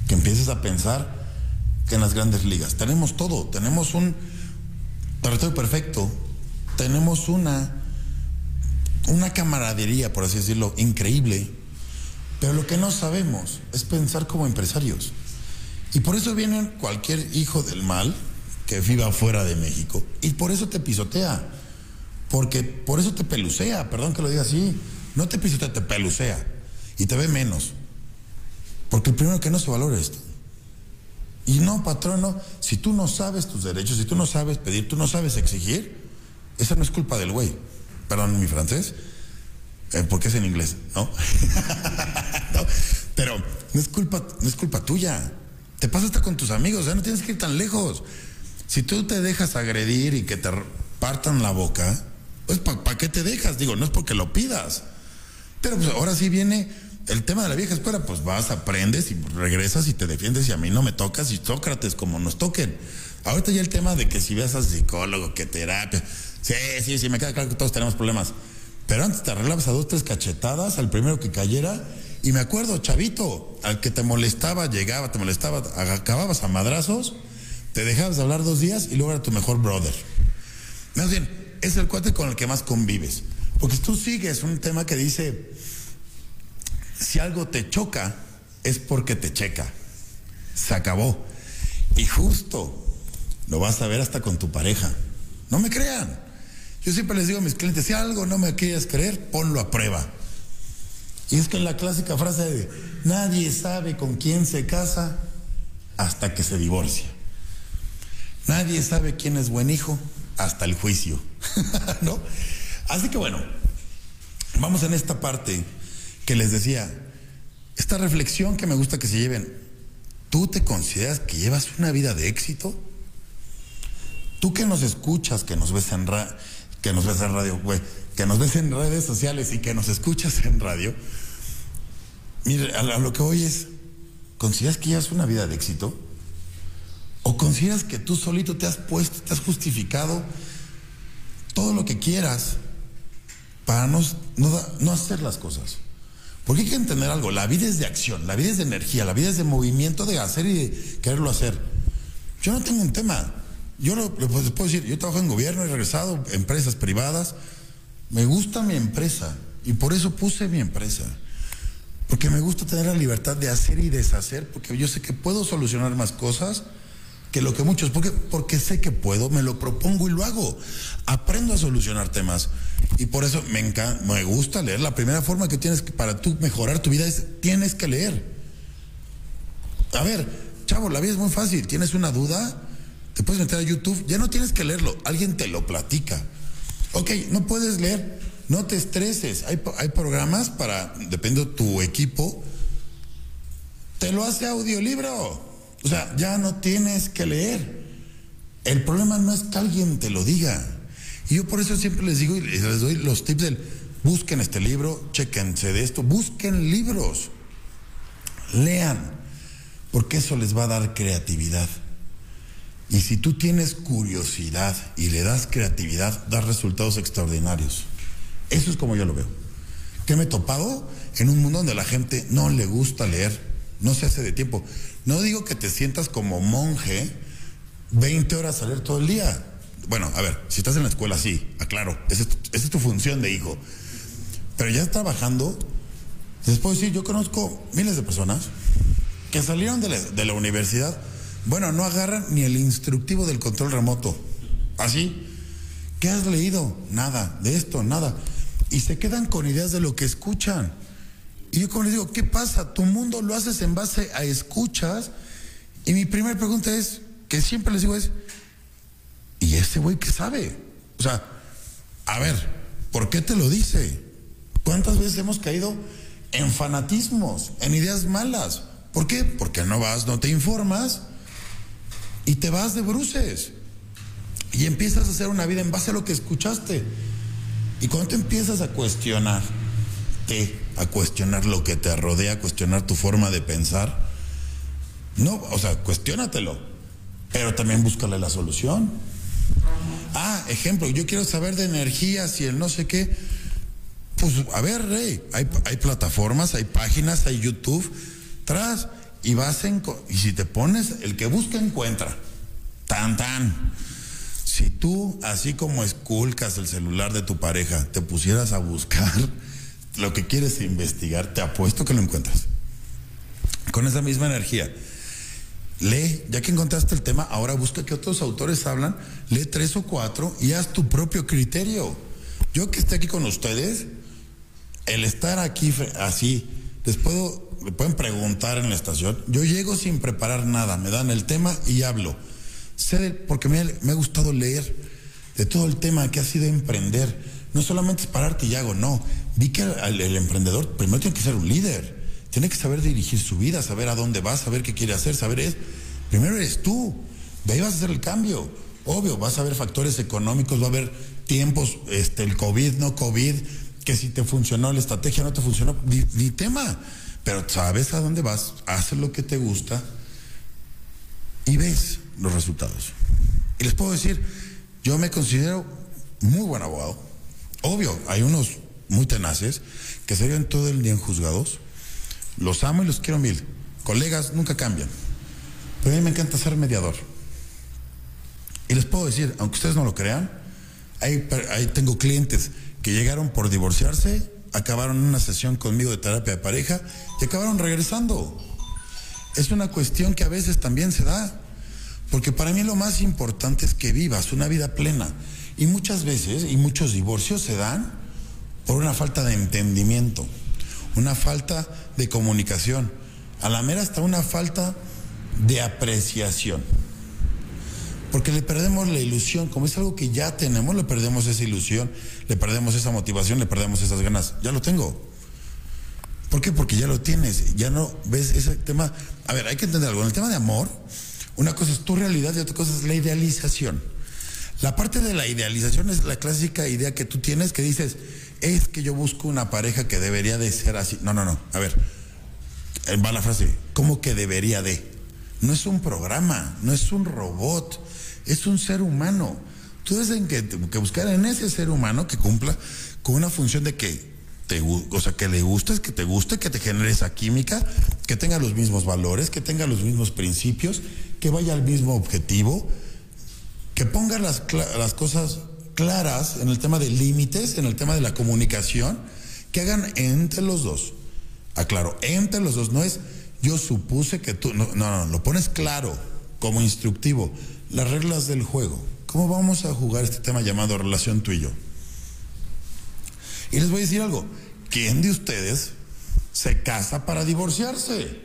Que empieces a pensar que en las grandes ligas tenemos todo, tenemos un territorio perfecto, tenemos una, una camaradería, por así decirlo, increíble, pero lo que no sabemos es pensar como empresarios. Y por eso viene cualquier hijo del mal que viva fuera de México y por eso te pisotea, porque por eso te pelucea, perdón que lo diga así, no te pisotea, te pelucea y te ve menos, porque el primero que no se valora esto. Y no, patrono, si tú no sabes tus derechos, si tú no sabes pedir, tú no sabes exigir, esa no es culpa del güey. Perdón mi francés, eh, porque es en inglés, ¿no? [LAUGHS] ¿no? Pero no es culpa, no es culpa tuya. Te pasa hasta con tus amigos, ya no tienes que ir tan lejos. Si tú te dejas agredir y que te partan la boca, pues ¿para pa qué te dejas? Digo, no es porque lo pidas. Pero pues ahora sí viene el tema de la vieja escuela, pues vas, aprendes y regresas y te defiendes y a mí no me tocas y Sócrates como nos toquen. Ahorita ya el tema de que si ves a psicólogo, que terapia, sí, sí, sí, me queda claro que todos tenemos problemas. Pero antes te arreglabas a dos, tres cachetadas al primero que cayera. Y me acuerdo, chavito, al que te molestaba, llegaba, te molestaba, acababas a madrazos, te dejabas de hablar dos días y luego era tu mejor brother. Más bien, es el cuate con el que más convives. Porque tú sigues un tema que dice, si algo te choca, es porque te checa. Se acabó. Y justo lo vas a ver hasta con tu pareja. No me crean. Yo siempre les digo a mis clientes, si algo no me quieres creer, ponlo a prueba. Y es que la clásica frase de, nadie sabe con quién se casa hasta que se divorcia. Nadie sabe quién es buen hijo hasta el juicio. [LAUGHS] ¿No? Así que bueno, vamos en esta parte que les decía, esta reflexión que me gusta que se lleven. ¿Tú te consideras que llevas una vida de éxito? Tú que nos escuchas, que nos ves en radio, que nos ves en radio, que nos ves en redes sociales y que nos escuchas en radio, mire, a lo que hoy es, ¿consideras que llevas una vida de éxito? ¿O consideras que tú solito te has puesto, te has justificado todo lo que quieras para no, no, no hacer las cosas? Porque hay que entender algo, la vida es de acción, la vida es de energía, la vida es de movimiento, de hacer y de quererlo hacer. Yo no tengo un tema, yo lo, lo puedo decir, yo trabajo en gobierno, he regresado, empresas privadas, me gusta mi empresa y por eso puse mi empresa. Porque me gusta tener la libertad de hacer y deshacer, porque yo sé que puedo solucionar más cosas que lo que muchos, porque, porque sé que puedo, me lo propongo y lo hago. Aprendo a solucionar temas. Y por eso me, encanta, me gusta leer. La primera forma que tienes para tú mejorar tu vida es tienes que leer. A ver, chavo, la vida es muy fácil. Tienes una duda, te puedes meter a YouTube, ya no tienes que leerlo, alguien te lo platica. Ok, no puedes leer, no te estreses. Hay, hay programas para, depende de tu equipo, te lo hace audiolibro. O sea, ya no tienes que leer. El problema no es que alguien te lo diga. Y yo por eso siempre les digo y les doy los tips del busquen este libro, chequense de esto, busquen libros, lean, porque eso les va a dar creatividad. Y si tú tienes curiosidad y le das creatividad, das resultados extraordinarios. Eso es como yo lo veo. ¿Qué me he topado? En un mundo donde la gente no le gusta leer, no se hace de tiempo. No digo que te sientas como monje 20 horas a todo el día. Bueno, a ver, si estás en la escuela, sí, aclaro, esa es, tu función de hijo. Pero ya trabajando, puedo decir, yo conozco miles de personas que salieron de la, de la universidad, bueno, no agarran ni el instructivo del control remoto. Así. ¿Qué has leído? Nada. De esto, nada. Y se quedan con ideas de lo que escuchan. Y yo como les digo, ¿qué pasa? Tu mundo lo haces en base a escuchas. Y mi primera pregunta es, que siempre les digo es, ¿y este güey qué sabe? O sea, a ver, ¿por qué te lo dice? ¿Cuántas veces hemos caído en fanatismos, en ideas malas? ¿Por qué? Porque no vas, no te informas y te vas de bruces. Y empiezas a hacer una vida en base a lo que escuchaste. Y cuando te empiezas a cuestionar, a cuestionar lo que te rodea, a cuestionar tu forma de pensar, no, o sea, cuestiónatelo, pero también búscale la solución. Ah, ejemplo, yo quiero saber de energías y el no sé qué. Pues a ver, Rey, hay, hay plataformas, hay páginas, hay YouTube, tras, y vas en, y si te pones, el que busca encuentra. Tan, tan. Si tú, así como esculcas el celular de tu pareja, te pusieras a buscar lo que quieres investigar, te apuesto que lo encuentras. Con esa misma energía. Lee, ya que encontraste el tema, ahora busca que otros autores hablan, lee tres o cuatro y haz tu propio criterio. Yo que esté aquí con ustedes, el estar aquí así, les puedo, le pueden preguntar en la estación, yo llego sin preparar nada, me dan el tema y hablo. Sé porque me, me ha gustado leer de todo el tema que ha sido emprender. No solamente es pararte y hago, no. Vi que el, emprendedor primero tiene que ser un líder tiene que saber dirigir su vida, saber a dónde va, saber qué quiere hacer, saber es. Primero eres tú, de ahí vas a hacer el cambio. Obvio, vas a ver factores económicos, va a haber tiempos, este, el COVID, no COVID, que si te funcionó la estrategia, no te funcionó, ni tema. Pero sabes a dónde vas, haces lo que te gusta y ves los resultados. Y les puedo decir, yo me considero muy buen abogado. Obvio, hay unos muy tenaces que se ven todo el día en juzgados los amo y los quiero mil. Colegas nunca cambian. Pero a mí me encanta ser mediador. Y les puedo decir, aunque ustedes no lo crean, ahí, ahí tengo clientes que llegaron por divorciarse, acabaron una sesión conmigo de terapia de pareja y acabaron regresando. Es una cuestión que a veces también se da. Porque para mí lo más importante es que vivas una vida plena. Y muchas veces, y muchos divorcios se dan por una falta de entendimiento una falta de comunicación, a la mera hasta una falta de apreciación. Porque le perdemos la ilusión, como es algo que ya tenemos, le perdemos esa ilusión, le perdemos esa motivación, le perdemos esas ganas. Ya lo tengo. ¿Por qué? Porque ya lo tienes, ya no ves ese tema. A ver, hay que entender algo. En el tema de amor, una cosa es tu realidad y otra cosa es la idealización. La parte de la idealización es la clásica idea que tú tienes que dices, es que yo busco una pareja que debería de ser así. No, no, no. A ver, eh, va la frase, ¿cómo que debería de? No es un programa, no es un robot, es un ser humano. Tú tienes que, que buscar en ese ser humano que cumpla con una función de que te, o sea, que le gustes, que te guste, que te genere esa química, que tenga los mismos valores, que tenga los mismos principios, que vaya al mismo objetivo, que ponga las, las cosas claras en el tema de límites, en el tema de la comunicación, que hagan entre los dos. Aclaro, entre los dos, no es yo supuse que tú, no, no, no, lo pones claro, como instructivo, las reglas del juego. ¿Cómo vamos a jugar este tema llamado relación tú y yo? Y les voy a decir algo, ¿quién de ustedes se casa para divorciarse?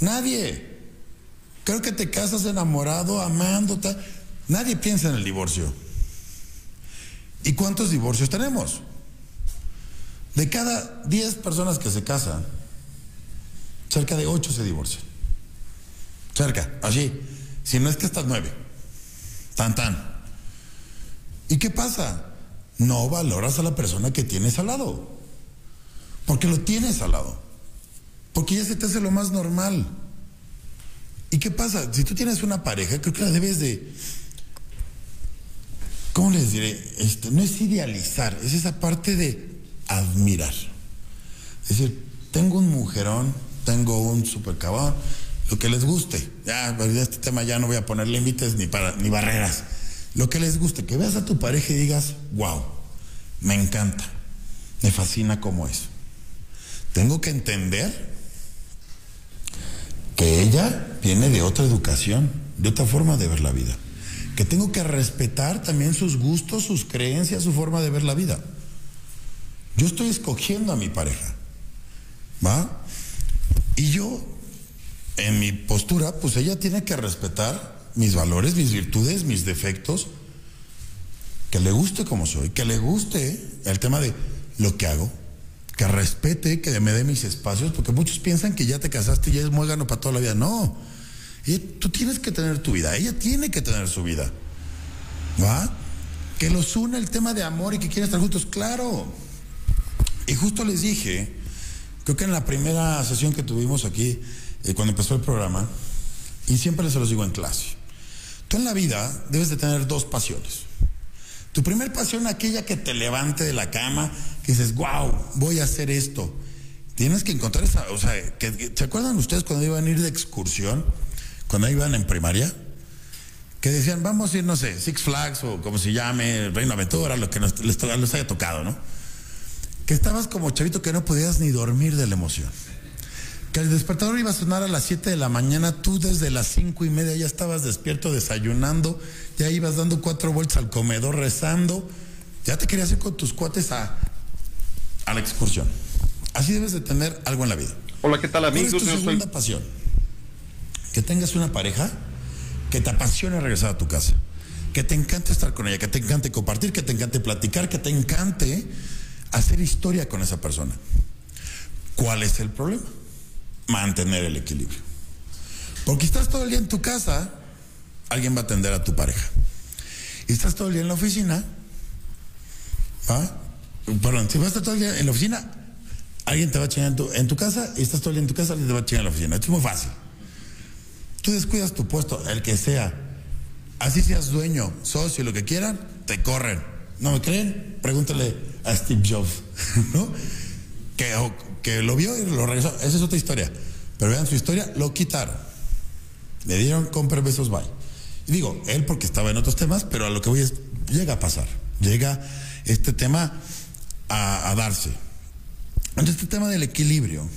Nadie. Creo que te casas enamorado, amando, nadie piensa en el divorcio. ¿Y cuántos divorcios tenemos? De cada 10 personas que se casan, cerca de 8 se divorcian. Cerca, así. Si no es que estas 9. Tan, tan. ¿Y qué pasa? No valoras a la persona que tienes al lado. Porque lo tienes al lado. Porque ya se te hace lo más normal. ¿Y qué pasa? Si tú tienes una pareja, creo que la debes de... ¿Cómo les diré? Este, no es idealizar, es esa parte de admirar. Es decir, tengo un mujerón, tengo un super cabrón, lo que les guste. Ya, este tema ya no voy a poner límites ni, para, ni barreras. Lo que les guste, que veas a tu pareja y digas, wow, me encanta, me fascina como es. Tengo que entender que ella viene de otra educación, de otra forma de ver la vida. Que tengo que respetar también sus gustos, sus creencias, su forma de ver la vida. Yo estoy escogiendo a mi pareja. ¿Va? Y yo, en mi postura, pues ella tiene que respetar mis valores, mis virtudes, mis defectos, que le guste como soy, que le guste el tema de lo que hago, que respete, que me dé mis espacios, porque muchos piensan que ya te casaste y ya es muégano para toda la vida. No, tú tienes que tener tu vida, ella tiene que tener su vida. ¿Va? Que los une el tema de amor y que quieren estar juntos, claro. Y justo les dije, creo que en la primera sesión que tuvimos aquí, eh, cuando empezó el programa, y siempre se los digo en clase, tú en la vida debes de tener dos pasiones. Tu primer pasión, aquella que te levante de la cama, que dices, wow, voy a hacer esto. Tienes que encontrar esa, o sea, que, ¿se acuerdan ustedes cuando iban a ir de excursión? Cuando iban en primaria, que decían, vamos a ir, no sé, Six Flags o como se llame, Reino Aventura, lo que les, les haya tocado, ¿no? que estabas como chavito que no podías ni dormir de la emoción. Que el despertador iba a sonar a las 7 de la mañana, tú desde las cinco y media ya estabas despierto desayunando, ya ibas dando cuatro vueltas al comedor rezando, ya te querías ir con tus cuates a, a la excursión. Así debes de tener algo en la vida. Hola, ¿qué tal amigos? ¿Cuál es tu segunda pasión? Que tengas una pareja que te apasione regresar a tu casa, que te encante estar con ella, que te encante compartir, que te encante platicar, que te encante hacer historia con esa persona. ¿Cuál es el problema? Mantener el equilibrio. Porque estás todo el día en tu casa, alguien va a atender a tu pareja. Y estás todo el día en la oficina, ¿ah? Perdón, si vas todo el día en la oficina, alguien te va a chingar en tu, en tu casa, y estás todo el día en tu casa, alguien te va a chingar en la oficina. Esto es muy fácil. Tú descuidas tu puesto, el que sea. Así seas dueño, socio, lo que quieran, te corren. ¿No me creen? Pregúntale a Steve Jobs, [LAUGHS] ¿no? Que, que lo vio y lo regresó. Esa es otra historia. Pero vean su historia, lo quitaron. Le dieron con besos, bye. Y digo, él porque estaba en otros temas, pero a lo que voy llega a pasar. Llega este tema a, darse. Entonces, este tema del equilibrio,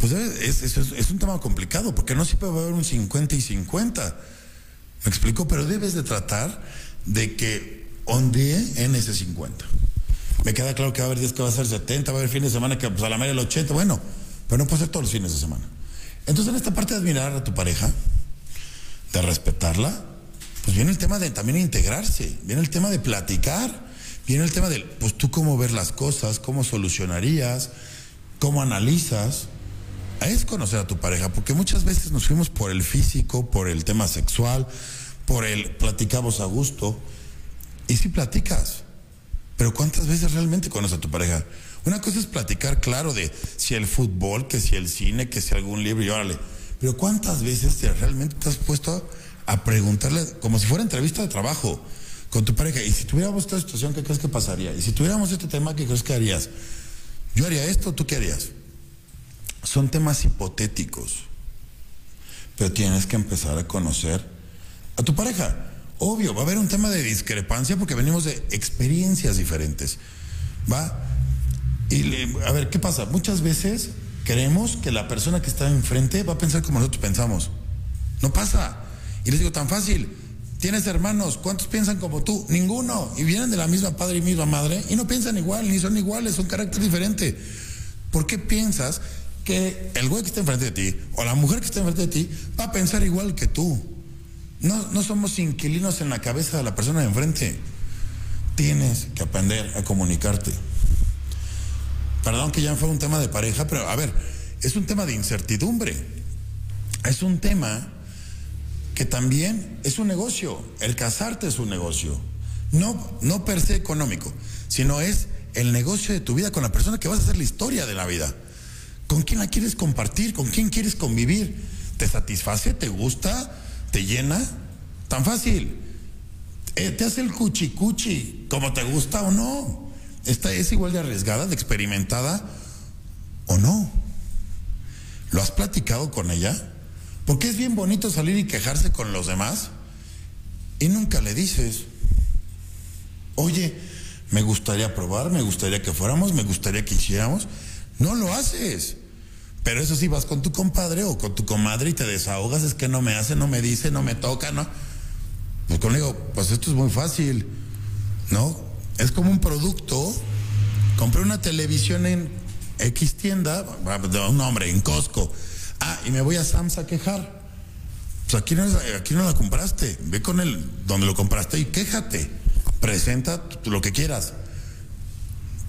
pues es, es, es, un tema complicado, porque no siempre va a haber un 50 y 50. ¿Me explico? Pero debes de tratar de que ondee en ese 50. Me queda claro que va a haber días que va a ser 70, va a haber fines de semana que pues a la media el 80, bueno, pero no puede ser todos los fines de semana. Entonces en esta parte de admirar a tu pareja, de respetarla, pues viene el tema de también integrarse, viene el tema de platicar, viene el tema de, pues tú cómo ver las cosas, cómo solucionarías, cómo analizas. Es conocer a tu pareja, porque muchas veces nos fuimos por el físico, por el tema sexual, por el platicamos a gusto, y si platicas, pero ¿cuántas veces realmente conoces a tu pareja? Una cosa es platicar, claro, de si el fútbol, que si el cine, que si algún libro y órale. Pero ¿cuántas veces te, realmente te has puesto a preguntarle, como si fuera entrevista de trabajo? con tu pareja. Y si tuviéramos esta situación, ¿qué crees que pasaría? Y si tuviéramos este tema, ¿qué crees que harías? Yo haría esto, ¿tú qué harías? Son temas hipotéticos. Pero tienes que empezar a conocer a tu pareja. Obvio, va a haber un tema de discrepancia porque venimos de experiencias diferentes. ¿Va? Y a ver, ¿qué pasa? Muchas veces creemos que la persona que está enfrente va a pensar como nosotros pensamos. No pasa. Y les digo, tan fácil. Tienes hermanos, ¿cuántos piensan como tú? Ninguno. Y vienen de la misma padre y misma madre y no piensan igual, ni son iguales, son carácter diferente. ¿Por qué piensas que el güey que está enfrente de ti o la mujer que está enfrente de ti va a pensar igual que tú? No, no somos inquilinos en la cabeza de la persona de enfrente. Tienes que aprender a comunicarte. Perdón que ya fue un tema de pareja, pero a ver, es un tema de incertidumbre. Es un tema que también es un negocio. El casarte es un negocio. No, no per se económico, sino es el negocio de tu vida con la persona que vas a hacer la historia de la vida. ¿Con quién la quieres compartir? ¿Con quién quieres convivir? ¿Te satisface? ¿Te gusta? ¿Te llena? Tan fácil. Eh, ¿Te hace el cuchi cuchi como te gusta o no? ¿Esta es igual de arriesgada, de experimentada o no? ¿Lo has platicado con ella? Porque es bien bonito salir y quejarse con los demás y nunca le dices, oye, me gustaría probar, me gustaría que fuéramos, me gustaría que hiciéramos. No lo haces. Pero eso sí, vas con tu compadre o con tu comadre y te desahogas, es que no me hace, no me dice, no me toca, ¿no? Pues conmigo, pues esto es muy fácil, ¿no? Es como un producto. Compré una televisión en X tienda, un hombre, en Costco Ah, y me voy a Sams a quejar. Pues aquí no, aquí no la compraste. Ve con él donde lo compraste y quéjate. Presenta lo que quieras.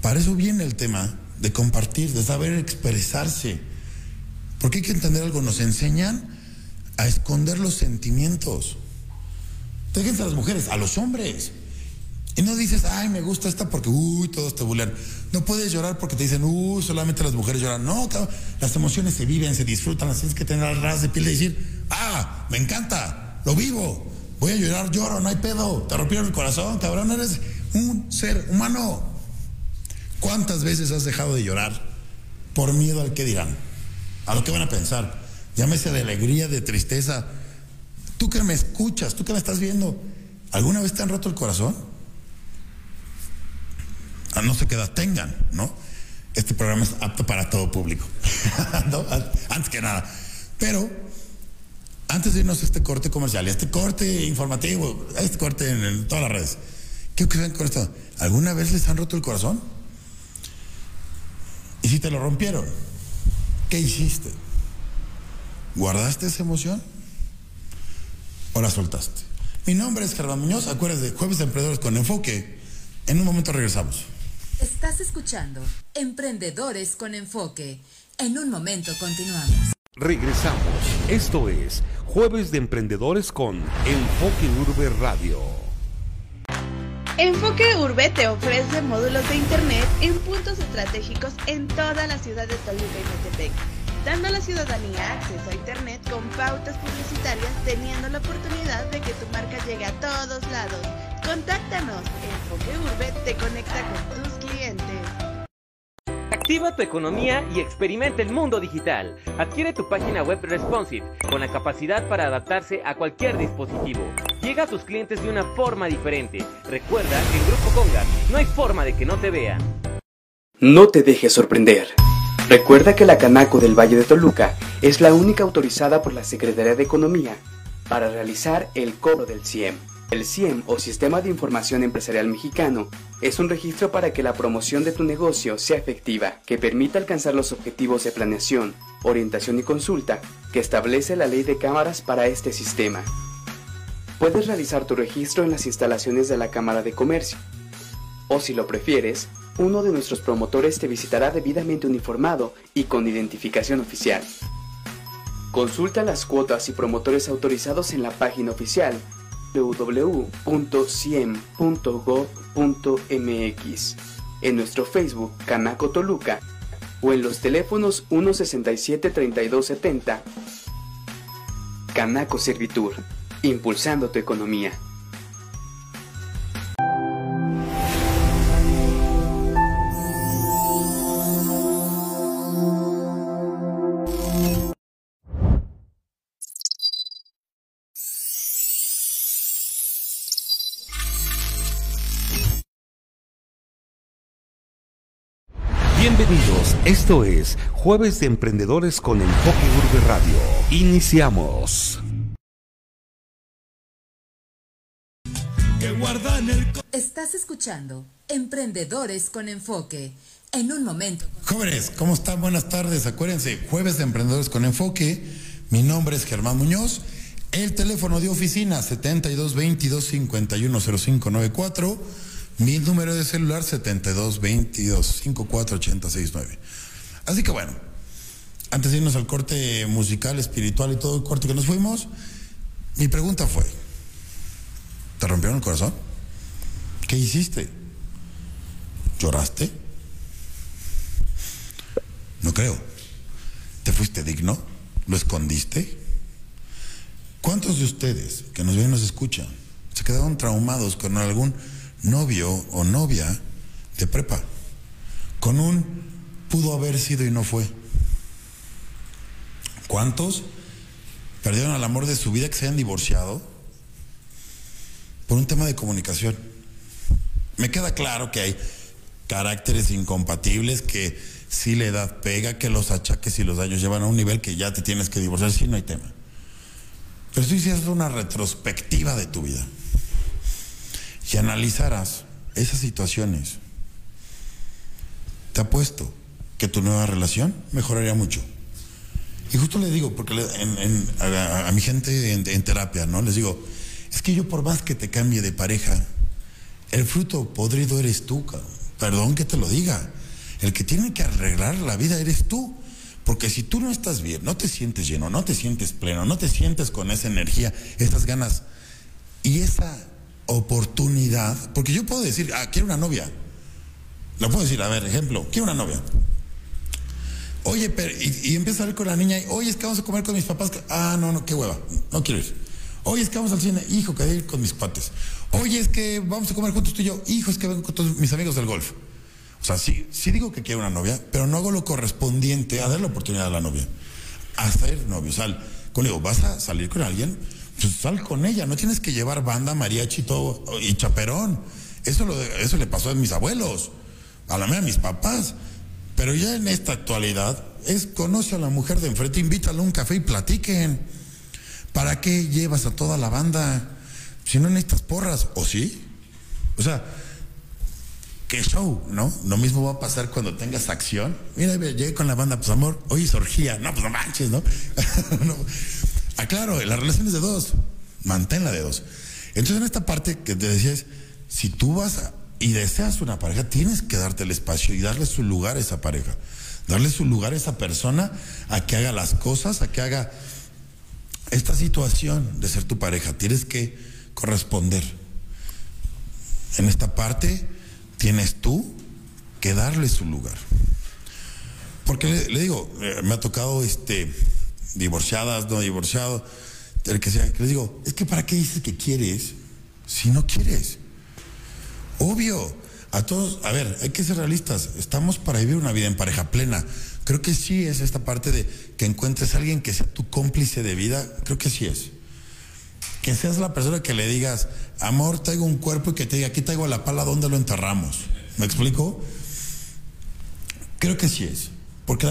Para eso viene el tema de compartir, de saber expresarse. Porque hay que entender algo. Nos enseñan a esconder los sentimientos. Déjense a las mujeres, a los hombres. Y no dices, ay, me gusta esta porque, uy, todos te bulean. No puedes llorar porque te dicen, uy, solamente las mujeres lloran. No, las emociones se viven, se disfrutan, las tienes que tener al ras de piel y decir, ah, me encanta, lo vivo, voy a llorar, lloro, no hay pedo, te rompieron el corazón, cabrón, eres un ser humano. ¿Cuántas veces has dejado de llorar por miedo al que dirán? A lo que van a pensar. Llámese de alegría, de tristeza. Tú que me escuchas, tú que me estás viendo, ¿alguna vez te han roto el corazón? a no sé qué edad tengan, ¿no? Este programa es apto para todo público, [LAUGHS] antes que nada. Pero antes de irnos a este corte comercial a este corte informativo, a este corte en, todas las redes, ¿qué creen con esto? ¿Alguna vez les han roto el corazón? ¿Y si te lo rompieron? ¿Qué hiciste? ¿Guardaste esa emoción? ¿O la soltaste? Mi nombre es Germán Muñoz, acuérdense, Jueves de Emprendedores con Enfoque. En un momento regresamos. Estás escuchando Emprendedores con Enfoque. En un momento continuamos. Regresamos. Esto es Jueves de Emprendedores con Enfoque Urbe Radio. Enfoque Urbe te ofrece módulos de Internet en puntos estratégicos en toda la ciudad de Toluca y Metepec, dando a la ciudadanía acceso a Internet con pautas publicitarias, teniendo la oportunidad de que tu marca llegue a todos lados Contáctanos. Enfoque Urbe te conecta con tus clientes. Activa tu economía y experimenta el mundo digital. Adquiere tu página web responsive con la capacidad para adaptarse a cualquier dispositivo. Llega a tus clientes de una forma diferente. Recuerda que en Grupo Conga no hay forma de que no te vean. No te dejes sorprender. Recuerda que la Canaco del Valle de Toluca es la única autorizada por la Secretaría de Economía para realizar el cobro del CIEM. El CIEM o Sistema de Información Empresarial Mexicano es un registro para que la promoción de tu negocio sea efectiva, que permita alcanzar los objetivos de planeación, orientación y consulta que establece la ley de cámaras para este sistema. Puedes realizar tu registro en las instalaciones de la Cámara de Comercio. O si lo prefieres, uno de nuestros promotores te visitará debidamente uniformado y con identificación oficial. Consulta las cuotas y promotores autorizados en la página oficial www.ciem.gov.mx, en nuestro Facebook Canaco Toluca o en los teléfonos 167-3270. Canaco Servitur, impulsando tu economía. Esto es Jueves de Emprendedores con Enfoque Urbe Radio. Iniciamos. Estás escuchando Emprendedores con Enfoque. En un momento. Jóvenes, ¿cómo están? Buenas tardes. Acuérdense, Jueves de Emprendedores con Enfoque. Mi nombre es Germán Muñoz. El teléfono de oficina 7222 510594 mi número de celular 7222 54869. Así que bueno, antes de irnos al corte musical, espiritual y todo el corte que nos fuimos, mi pregunta fue, ¿te rompieron el corazón? ¿Qué hiciste? ¿Lloraste? No creo. ¿Te fuiste digno? ¿Lo escondiste? ¿Cuántos de ustedes que nos ven y nos escuchan se quedaron traumados con algún novio o novia de prepa, con un pudo haber sido y no fue. ¿Cuántos perdieron al amor de su vida que se hayan divorciado por un tema de comunicación? Me queda claro que hay caracteres incompatibles, que si la edad pega, que los achaques y los daños llevan a un nivel que ya te tienes que divorciar, si no hay tema. Pero si es una retrospectiva de tu vida si analizaras esas situaciones, te apuesto que tu nueva relación mejoraría mucho. Y justo le digo, porque a, mi gente en, terapia, ¿no? Les digo, es que yo por más que te cambie de pareja, el fruto podrido eres tú, perdón que te lo diga. El que tiene que arreglar la vida eres tú. Porque si tú no estás bien, no te sientes lleno, no te sientes pleno, no te sientes con esa energía, esas ganas y esa oportunidad, porque yo puedo decir, ah, quiero una novia. Lo puedo decir, a ver, ejemplo, quiero una novia. Oye, pero, y, y hablar con la niña, y, oye, es que vamos a comer con mis papás. Ah, no, no, qué hueva, no quiero ir. Oye, es que vamos al cine, hijo, que ir con mis cuates. Oye, es que vamos a comer juntos tú y yo, hijo, es que vengo con todos mis amigos del golf. O sea, sí, sí digo que quiero una novia, pero no hago lo correspondiente a dar la oportunidad a la novia. A ser novio. O sea, conmigo, ¿vas a salir con alguien? pues sal con ella, no tienes que llevar banda, mariachi todo, y chaperón. Eso, lo, eso le pasó a mis abuelos, a la mía a mis papás. Pero ya en esta actualidad es conoce a la mujer de enfrente, invítala a un café y platiquen. ¿Para qué llevas a toda la banda? Si no necesitas porras, ¿o sí? O sea, qué show, ¿no? Lo mismo va a pasar cuando tengas acción. Mira, llegué con la banda, pues amor, hoy es. No, pues no manches, ¿no? [LAUGHS] no Ah, claro, la relación es de dos. Manténla de dos. Entonces, en esta parte que te decía es, si tú vas y deseas una pareja, tienes que darte el espacio y darle su lugar a esa pareja. Darle su lugar a esa persona a que haga las cosas, a que haga esta situación de ser tu pareja. Tienes que corresponder. En esta parte tienes tú que darle su lugar. Porque le, digo, eh, me ha tocado este divorciadas, no divorciados, el que sea, que les digo, es que ¿para qué dices que quieres si no quieres? Obvio, a todos, a ver, hay que ser realistas, estamos para vivir una vida en pareja plena. Creo que sí es esta parte de que encuentres a alguien que sea tu cómplice de vida, creo que sí es. Que seas la persona que le digas, amor, traigo un cuerpo y que te diga, aquí traigo la pala, ¿dónde lo enterramos? ¿Me explico? Creo que sí es. Porque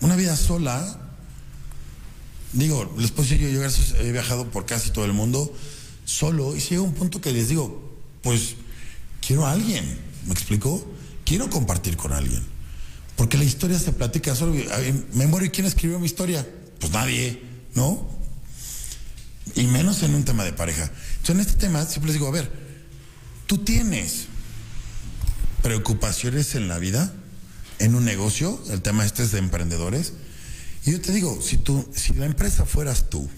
una vida sola digo, les puedo decir, yo, he viajado por casi todo el mundo solo y llega un punto que les digo, pues quiero a alguien, ¿me explico? Quiero compartir con alguien. Porque la historia se platica solo. Me muero y quién escribió mi historia? Pues nadie, ¿no? Y menos en un tema de pareja. Entonces en este tema siempre les digo, a ver, tú tienes preocupaciones en la vida, en un negocio, el tema este es de emprendedores, y yo te digo, si, tú, si la empresa fueras tú,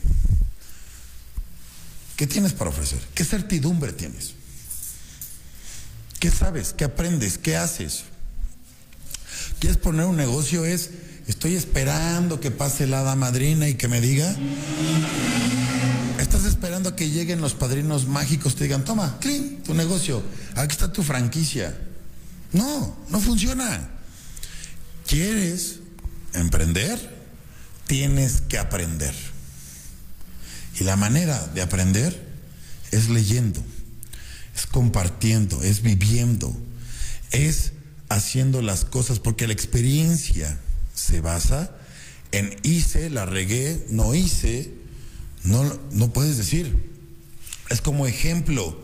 ¿qué tienes para ofrecer? ¿Qué certidumbre tienes? ¿Qué sabes? ¿Qué aprendes? ¿Qué haces? ¿Quieres poner un negocio? Es, estoy esperando que pase la hada madrina y que me diga. Estás esperando que lleguen los padrinos mágicos, te digan, toma, clean, tu negocio, aquí está tu franquicia. No, no funciona. ¿Quieres emprender? tienes que aprender. Y la manera de aprender es leyendo, es compartiendo, es viviendo, es haciendo las cosas, porque la experiencia se basa en hice, la regué, no hice, no, no puedes decir. Es como ejemplo.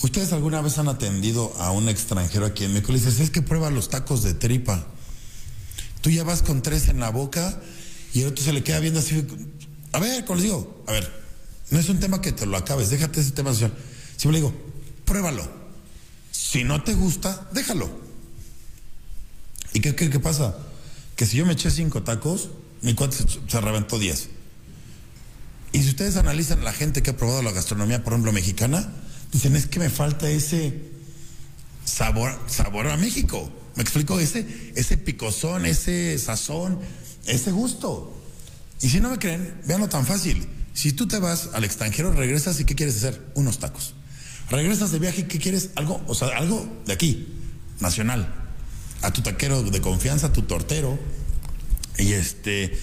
¿Ustedes alguna vez han atendido a un extranjero aquí en México y dices, es que prueba los tacos de tripa? Tú ya vas con tres en la boca y el otro se le queda viendo así. A ver, como les digo, a ver, no es un tema que te lo acabes, déjate ese tema social. Si me le digo, pruébalo. Si no te gusta, déjalo. ¿Y qué, qué, qué pasa? Que si yo me eché cinco tacos, mi cuate se, se reventó diez. Y si ustedes analizan la gente que ha probado la gastronomía, por ejemplo, mexicana, dicen, es que me falta ese sabor, sabor a México. ¿Me explico? Ese, ese picozón, ese sazón, ese gusto. Y si no me creen, veanlo tan fácil. Si tú te vas al extranjero, regresas y ¿qué quieres hacer? Unos tacos. Regresas de viaje, ¿qué quieres? Algo, o sea, algo de aquí, nacional. A tu taquero de confianza, a tu tortero. Y este, eso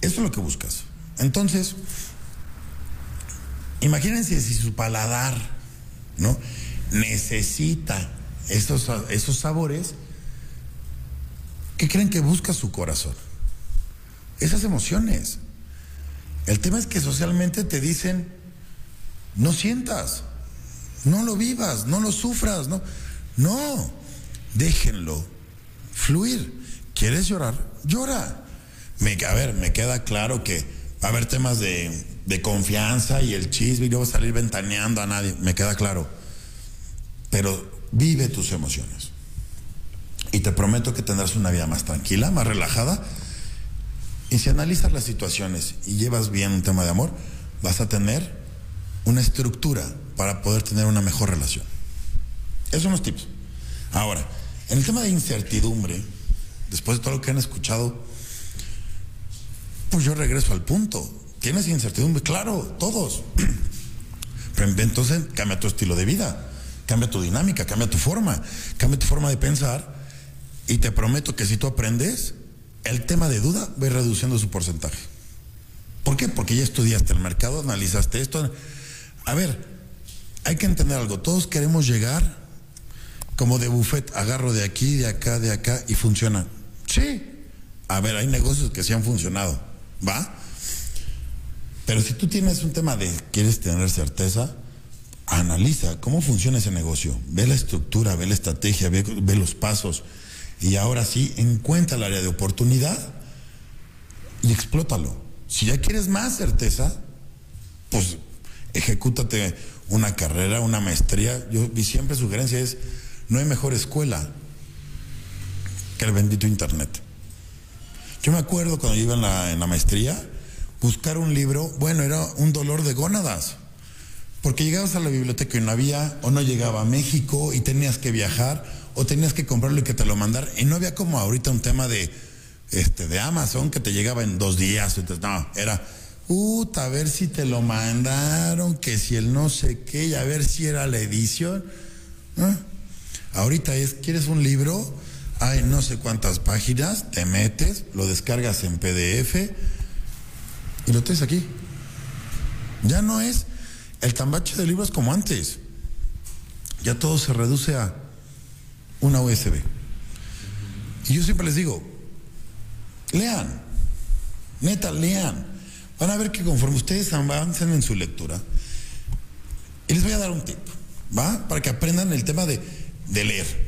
es lo que buscas. Entonces, imagínense si su paladar, ¿no? Necesita esos, esos sabores, ¿qué creen que busca su corazón? Esas emociones. El tema es que socialmente te dicen, no sientas, no lo vivas, no lo sufras, no, no, déjenlo fluir. ¿Quieres llorar? Llora. Me, a ver, me queda claro que va a haber temas de, de confianza y el chisme y no va a salir ventaneando a nadie, me queda claro. Pero vive tus emociones. Y te prometo que tendrás una vida más tranquila, más relajada. Y si analizas las situaciones y llevas bien un tema de amor, vas a tener una estructura para poder tener una mejor relación. Esos son los tips. Ahora, en el tema de incertidumbre, después de todo lo que han escuchado, pues yo regreso al punto. ¿Tienes incertidumbre? Claro, todos. [CLEARS THROAT] Pero entonces cambia tu estilo de vida, cambia tu dinámica, cambia tu forma, cambia tu forma de pensar. Y te prometo que si tú aprendes, el tema de duda va reduciendo su porcentaje. ¿Por qué? Porque ya estudiaste el mercado, analizaste esto. A ver, hay que entender algo. Todos queremos llegar como de buffet, agarro de aquí, de acá, de acá y funciona. Sí. A ver, hay negocios que sí han funcionado. ¿Va? Pero si tú tienes un tema de quieres tener certeza, analiza cómo funciona ese negocio, ve la estructura, ve la estrategia, ve, ve los pasos y ahora sí encuentra el área de oportunidad y explótalo. Si ya quieres más certeza, pues ejecútate una carrera, una maestría. Yo mi siempre sugerencia es no hay mejor escuela que el bendito internet. Yo me acuerdo cuando iba en la, en la maestría, buscar un libro, bueno, era un dolor de gónadas. Porque llegabas a la biblioteca y no había, o no llegaba a México y tenías que viajar, o tenías que comprarlo y que te lo mandar. Y no había como ahorita un tema de, este, de Amazon que te llegaba en dos días. No, era, puta, a ver si te lo mandaron, que si el no sé qué, y a ver si era la edición. Ahorita es, ¿quieres un libro? Hay no sé cuántas páginas, te metes, lo descargas en PDF y lo traes aquí. Ya no es el tambache de libros como antes. Ya todo se reduce a una USB. Y yo siempre les digo, lean, neta, lean. Van a ver que conforme ustedes avancen en su lectura, y les voy a dar un tip, ¿va? Para que aprendan el tema de, de leer.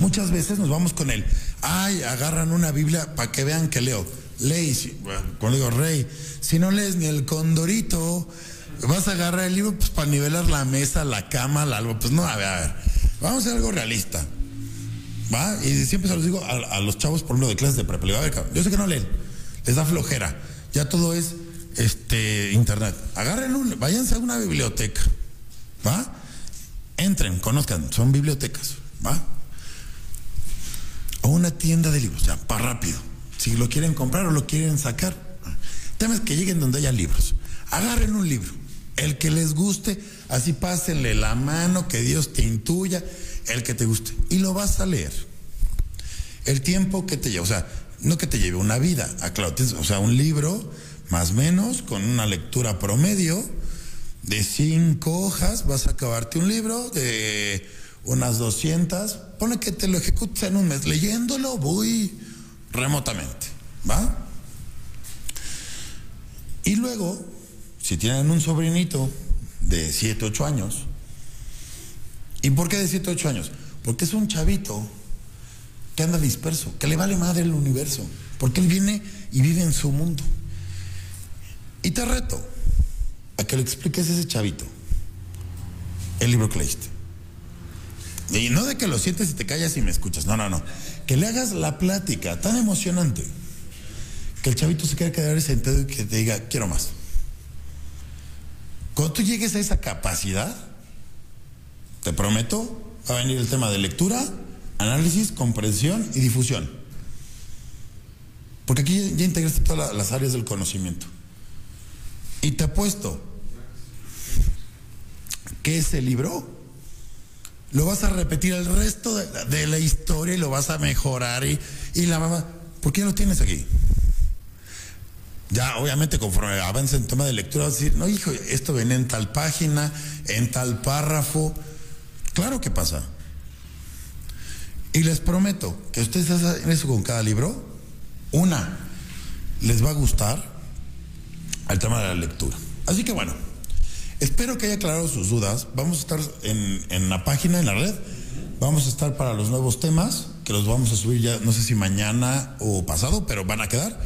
Muchas veces nos vamos con el, ay, agarran una Biblia para que vean que leo. Si, bueno, cuando digo rey, si no lees ni el condorito, vas a agarrar el libro pues, para nivelar la mesa, la cama, la algo. Pues no, a ver, a ver, vamos a hacer algo realista. ¿Va? Y siempre se los digo a, los chavos, por ejemplo, de clases de prepa. Yo sé que no leen, les da flojera. Ya todo es este internet. Agarren un, váyanse a una biblioteca. ¿Va? Entren, conozcan, son bibliotecas. ¿Va? O una tienda de libros, ya, para rápido. Si lo quieren comprar o lo quieren sacar. El tema es que lleguen donde haya libros. Agarren un libro, el que les guste, así pásenle la mano, que Dios te intuya, el que te guste. Y lo vas a leer. El tiempo que te lleva, o sea, no que te lleve una vida, aclaro, o sea, un libro más menos con una lectura promedio de cinco hojas, vas a acabarte un libro de unas 200, pone que te lo ejecutes en un mes, leyéndolo muy remotamente, ¿va? Y luego, si tienen un sobrinito de 7, 8 años, ¿y por qué de 7, 8 años? Porque es un chavito que anda disperso, que le vale madre el universo, porque él viene y vive en su mundo. Y te reto a que le expliques a ese chavito el libro que leíste. Y no de que lo sientes y te callas y me escuchas, no, no, no. Que le hagas la plática tan emocionante que el chavito se quiera quedar sentado y que te diga, quiero más. Cuando tú llegues a esa capacidad, te prometo, va a venir el tema de lectura, análisis, comprensión y difusión. Porque aquí ya integraste todas las áreas del conocimiento. Y te apuesto que ese libro lo vas a repetir el resto de, la historia y lo vas a mejorar y, y la mamá, ¿por qué lo tienes aquí? Ya, obviamente, conforme avance en tema de lectura, vas a decir, no, hijo, esto viene en tal página, en tal párrafo. Claro que pasa. Y les prometo que ustedes hacen eso con cada libro. Una, les va a gustar el tema de la lectura. Así que bueno, espero que haya aclarado sus dudas. Vamos a estar en, en la página, en la red. Vamos a estar para los nuevos temas, que los vamos a subir ya, no sé si mañana o pasado, pero van a quedar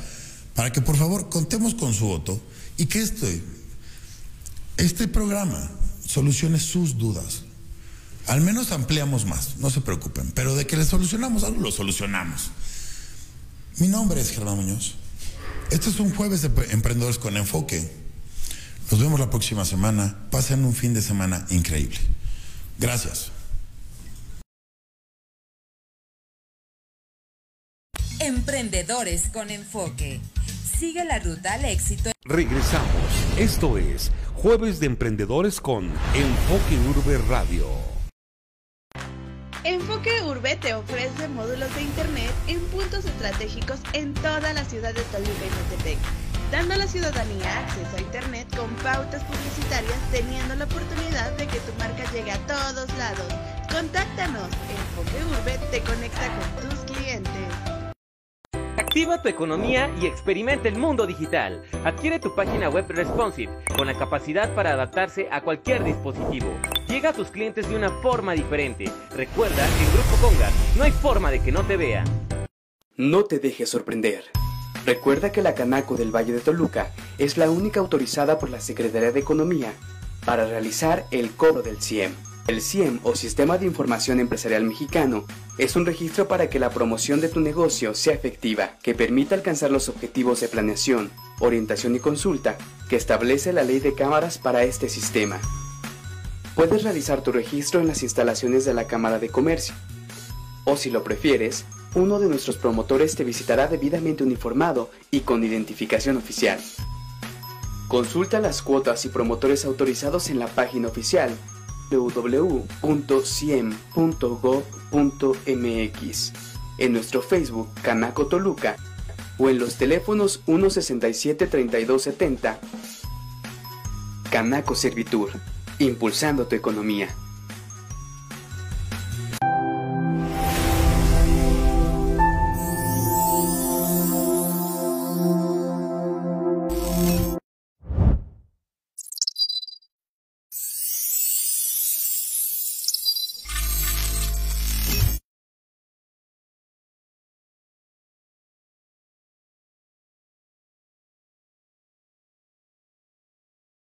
para que por favor contemos con su voto y que este, este programa solucione sus dudas. Al menos ampliamos más, no se preocupen, pero de que le solucionamos algo, lo solucionamos. Mi nombre es Germán Muñoz. Este es un jueves de Emprendedores con Enfoque. Nos vemos la próxima semana. Pasen un fin de semana increíble. Gracias. Emprendedores con Enfoque. Sigue la ruta al éxito. Regresamos. Esto es Jueves de Emprendedores con Enfoque Urbe Radio. Enfoque Urbe te ofrece módulos de Internet en puntos estratégicos en toda la ciudad de Toluca y Metepec, dando a la ciudadanía acceso a Internet con pautas publicitarias, teniendo la oportunidad de que tu marca llegue a todos lados. Contáctanos. Enfoque Urbe te conecta con tus clientes. Activa tu economía y experimenta el mundo digital. Adquiere tu página web responsive con la capacidad para adaptarse a cualquier dispositivo. Llega a tus clientes de una forma diferente. Recuerda que en Grupo Conga no hay forma de que no te vean. No te dejes sorprender. Recuerda que la Canaco del Valle de Toluca es la única autorizada por la Secretaría de Economía para realizar el cobro del CIEM. El CIEM o Sistema de Información Empresarial Mexicano es un registro para que la promoción de tu negocio sea efectiva, que permita alcanzar los objetivos de planeación, orientación y consulta que establece la ley de cámaras para este sistema. Puedes realizar tu registro en las instalaciones de la Cámara de Comercio. O si lo prefieres, uno de nuestros promotores te visitará debidamente uniformado y con identificación oficial. Consulta las cuotas y promotores autorizados en la página oficial www.ciem.gov.mx, en nuestro Facebook Canaco Toluca o en los teléfonos 167-3270. Canaco Servitur, impulsando tu economía.